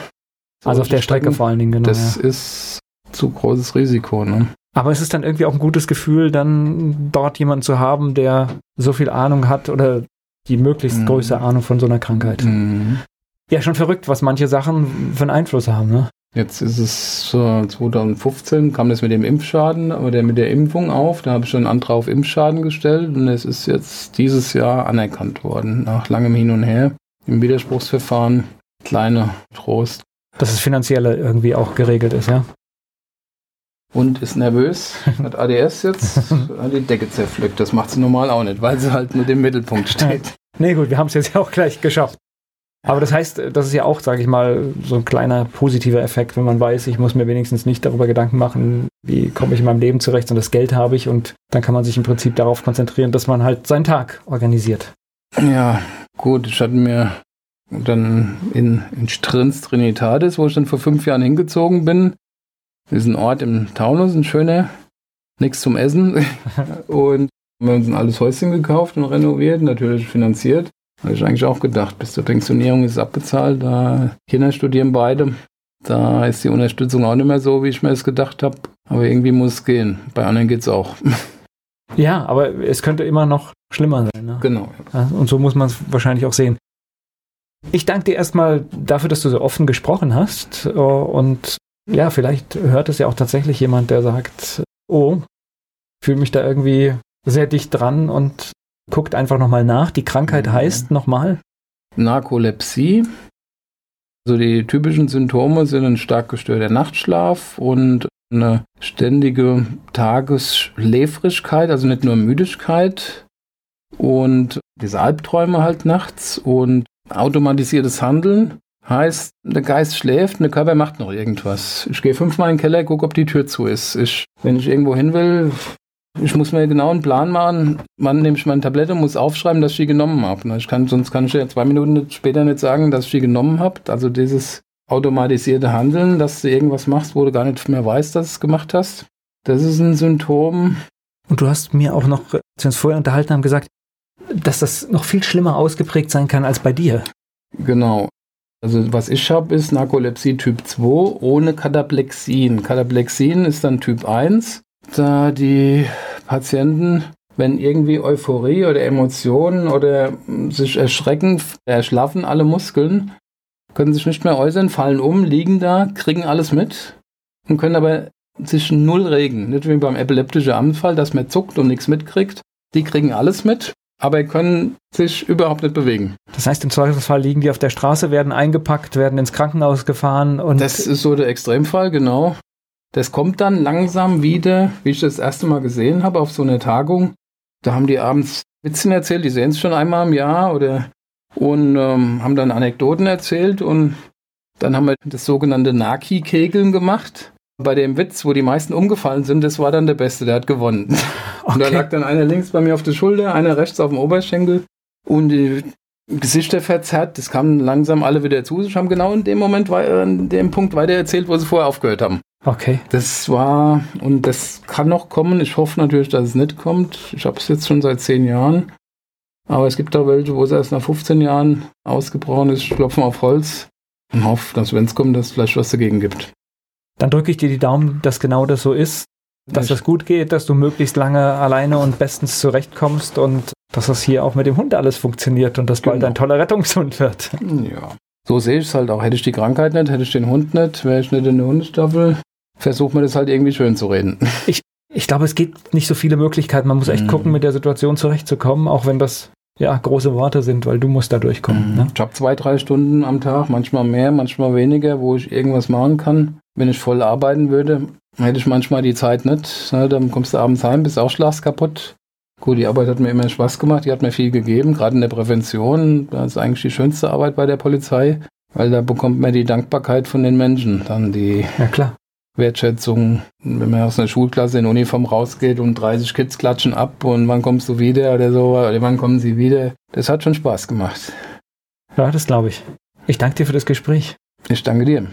Also auf der Strecke vor allen Dingen, genau. Das ja. ist zu großes Risiko, ne? Aber es ist dann irgendwie auch ein gutes Gefühl, dann dort jemanden zu haben, der so viel Ahnung hat oder die möglichst mhm. größte Ahnung von so einer Krankheit. Mhm. Ja, schon verrückt, was manche Sachen für einen Einfluss haben, ne? Jetzt ist es so 2015, kam das mit dem Impfschaden oder mit der Impfung auf. Da habe ich schon einen Antrag auf Impfschaden gestellt und es ist jetzt dieses Jahr anerkannt worden, nach langem Hin und Her. Im Widerspruchsverfahren, kleiner Trost. Dass es finanziell irgendwie auch geregelt ist, ja? Und ist nervös, <laughs> hat ADS jetzt, <laughs> hat die Decke zerpflückt. Das macht sie normal auch nicht, weil sie halt mit im Mittelpunkt steht. nee, gut, wir haben es jetzt ja auch gleich geschafft. Aber das heißt, das ist ja auch, sage ich mal, so ein kleiner positiver Effekt, wenn man weiß, ich muss mir wenigstens nicht darüber Gedanken machen, wie komme ich in meinem Leben zurecht, sondern das Geld habe ich und dann kann man sich im Prinzip darauf konzentrieren, dass man halt seinen Tag organisiert. Ja, gut, ich hatte mir dann in, in Strins Trinitatis, wo ich dann vor fünf Jahren hingezogen bin, das ist ein Ort im Taunus, ein schöner, nichts zum Essen <laughs> und wir haben uns ein altes Häuschen gekauft und renoviert, natürlich finanziert. Habe ich eigentlich auch gedacht, bis zur Pensionierung ist es abbezahlt. Da Kinder studieren beide. Da ist die Unterstützung auch nicht mehr so, wie ich mir es gedacht habe. Aber irgendwie muss es gehen. Bei anderen geht es auch. <laughs> Ja, aber es könnte immer noch schlimmer sein. Ne? Genau. Ja, und so muss man es wahrscheinlich auch sehen. Ich danke dir erstmal dafür, dass du so offen gesprochen hast. Und ja, vielleicht hört es ja auch tatsächlich jemand, der sagt, oh, fühle mich da irgendwie sehr dicht dran und Guckt einfach nochmal nach. Die Krankheit mhm. heißt nochmal? Narkolepsie. Also die typischen Symptome sind ein stark gestörter Nachtschlaf und eine ständige Tagesschläfrigkeit, also nicht nur Müdigkeit und diese Albträume halt nachts und automatisiertes Handeln. Heißt, der Geist schläft und der Körper macht noch irgendwas. Ich gehe fünfmal in den Keller, gucke, ob die Tür zu ist. Ich, wenn ich irgendwo hin will, ich muss mir genau einen Plan machen, wann nehme ich meine Tablette und muss aufschreiben, dass ich die genommen habe. Ich kann, sonst kann ich ja zwei Minuten später nicht sagen, dass ich die genommen habe. Also dieses automatisierte Handeln, dass du irgendwas machst, wo du gar nicht mehr weißt, dass du es gemacht hast. Das ist ein Symptom. Und du hast mir auch noch, als wir uns vorher unterhalten haben, gesagt, dass das noch viel schlimmer ausgeprägt sein kann als bei dir. Genau. Also was ich habe, ist Narkolepsie Typ 2 ohne Kataplexin. Kataplexin ist dann Typ 1 da die Patienten, wenn irgendwie Euphorie oder Emotionen oder sich erschrecken, erschlaffen alle Muskeln, können sich nicht mehr äußern, fallen um, liegen da, kriegen alles mit und können aber sich null regen. Nicht wie beim epileptischen Anfall, dass man zuckt und nichts mitkriegt. Die kriegen alles mit, aber können sich überhaupt nicht bewegen. Das heißt, im Zweifelsfall liegen die auf der Straße, werden eingepackt, werden ins Krankenhaus gefahren und. Das ist so der Extremfall, genau. Das kommt dann langsam wieder, wie ich das erste Mal gesehen habe auf so einer Tagung. Da haben die abends Witzen erzählt, die sehen es schon einmal im Jahr oder und ähm, haben dann Anekdoten erzählt und dann haben wir das sogenannte Naki-Kegeln gemacht. Bei dem Witz, wo die meisten umgefallen sind, das war dann der Beste, der hat gewonnen. Okay. <laughs> Und da lag dann einer links bei mir auf der Schulter, einer rechts auf dem Oberschenkel und die Gesichter verzerrt. Das kamen langsam alle wieder zu sich, haben genau in dem Moment, in dem Punkt weiter erzählt, wo sie vorher aufgehört haben. Okay. Das war, und das kann noch kommen. Ich hoffe natürlich, dass es nicht kommt. Ich habe es jetzt schon seit zehn Jahren. Aber es gibt da welche, wo es erst nach 15 Jahren ausgebrochen ist. Ich klopfe auf Holz und hoffe, dass, wenn es kommt, dass es vielleicht was dagegen gibt. Dann drücke ich dir die Daumen, dass genau das so ist. Dass das gut geht, dass du möglichst lange alleine und bestens zurechtkommst und dass das hier auch mit dem Hund alles funktioniert und dass genau. bald ein toller Rettungshund wird. Ja. So sehe ich es halt auch. Hätte ich die Krankheit nicht, hätte ich den Hund nicht, wäre ich nicht in der Hundestaffel, versucht man das halt irgendwie schön zu reden. <laughs> Ich, ich glaube, es gibt nicht so viele Möglichkeiten. Man muss echt mm. gucken, mit der Situation zurechtzukommen, auch wenn das ja große Worte sind, weil du musst da durchkommen. Mm. Ne? Ich habe zwei, drei Stunden am Tag, manchmal mehr, manchmal weniger, wo ich irgendwas machen kann. Wenn ich voll arbeiten würde, hätte ich manchmal die Zeit nicht. Ne? Dann kommst du abends heim, bist auch schlafst kaputt. Gut, die Arbeit hat mir immer Spaß gemacht, die hat mir viel gegeben, gerade in der Prävention. Das ist eigentlich die schönste Arbeit bei der Polizei, weil da bekommt man die Dankbarkeit von den Menschen, dann die ja, klar. Wertschätzung, wenn man aus einer Schulklasse in Uniform rausgeht und 30 Kids klatschen ab und wann kommst du wieder oder so, oder wann kommen sie wieder. Das hat schon Spaß gemacht. Ja, das glaube ich. Ich danke dir für das Gespräch. Ich danke dir.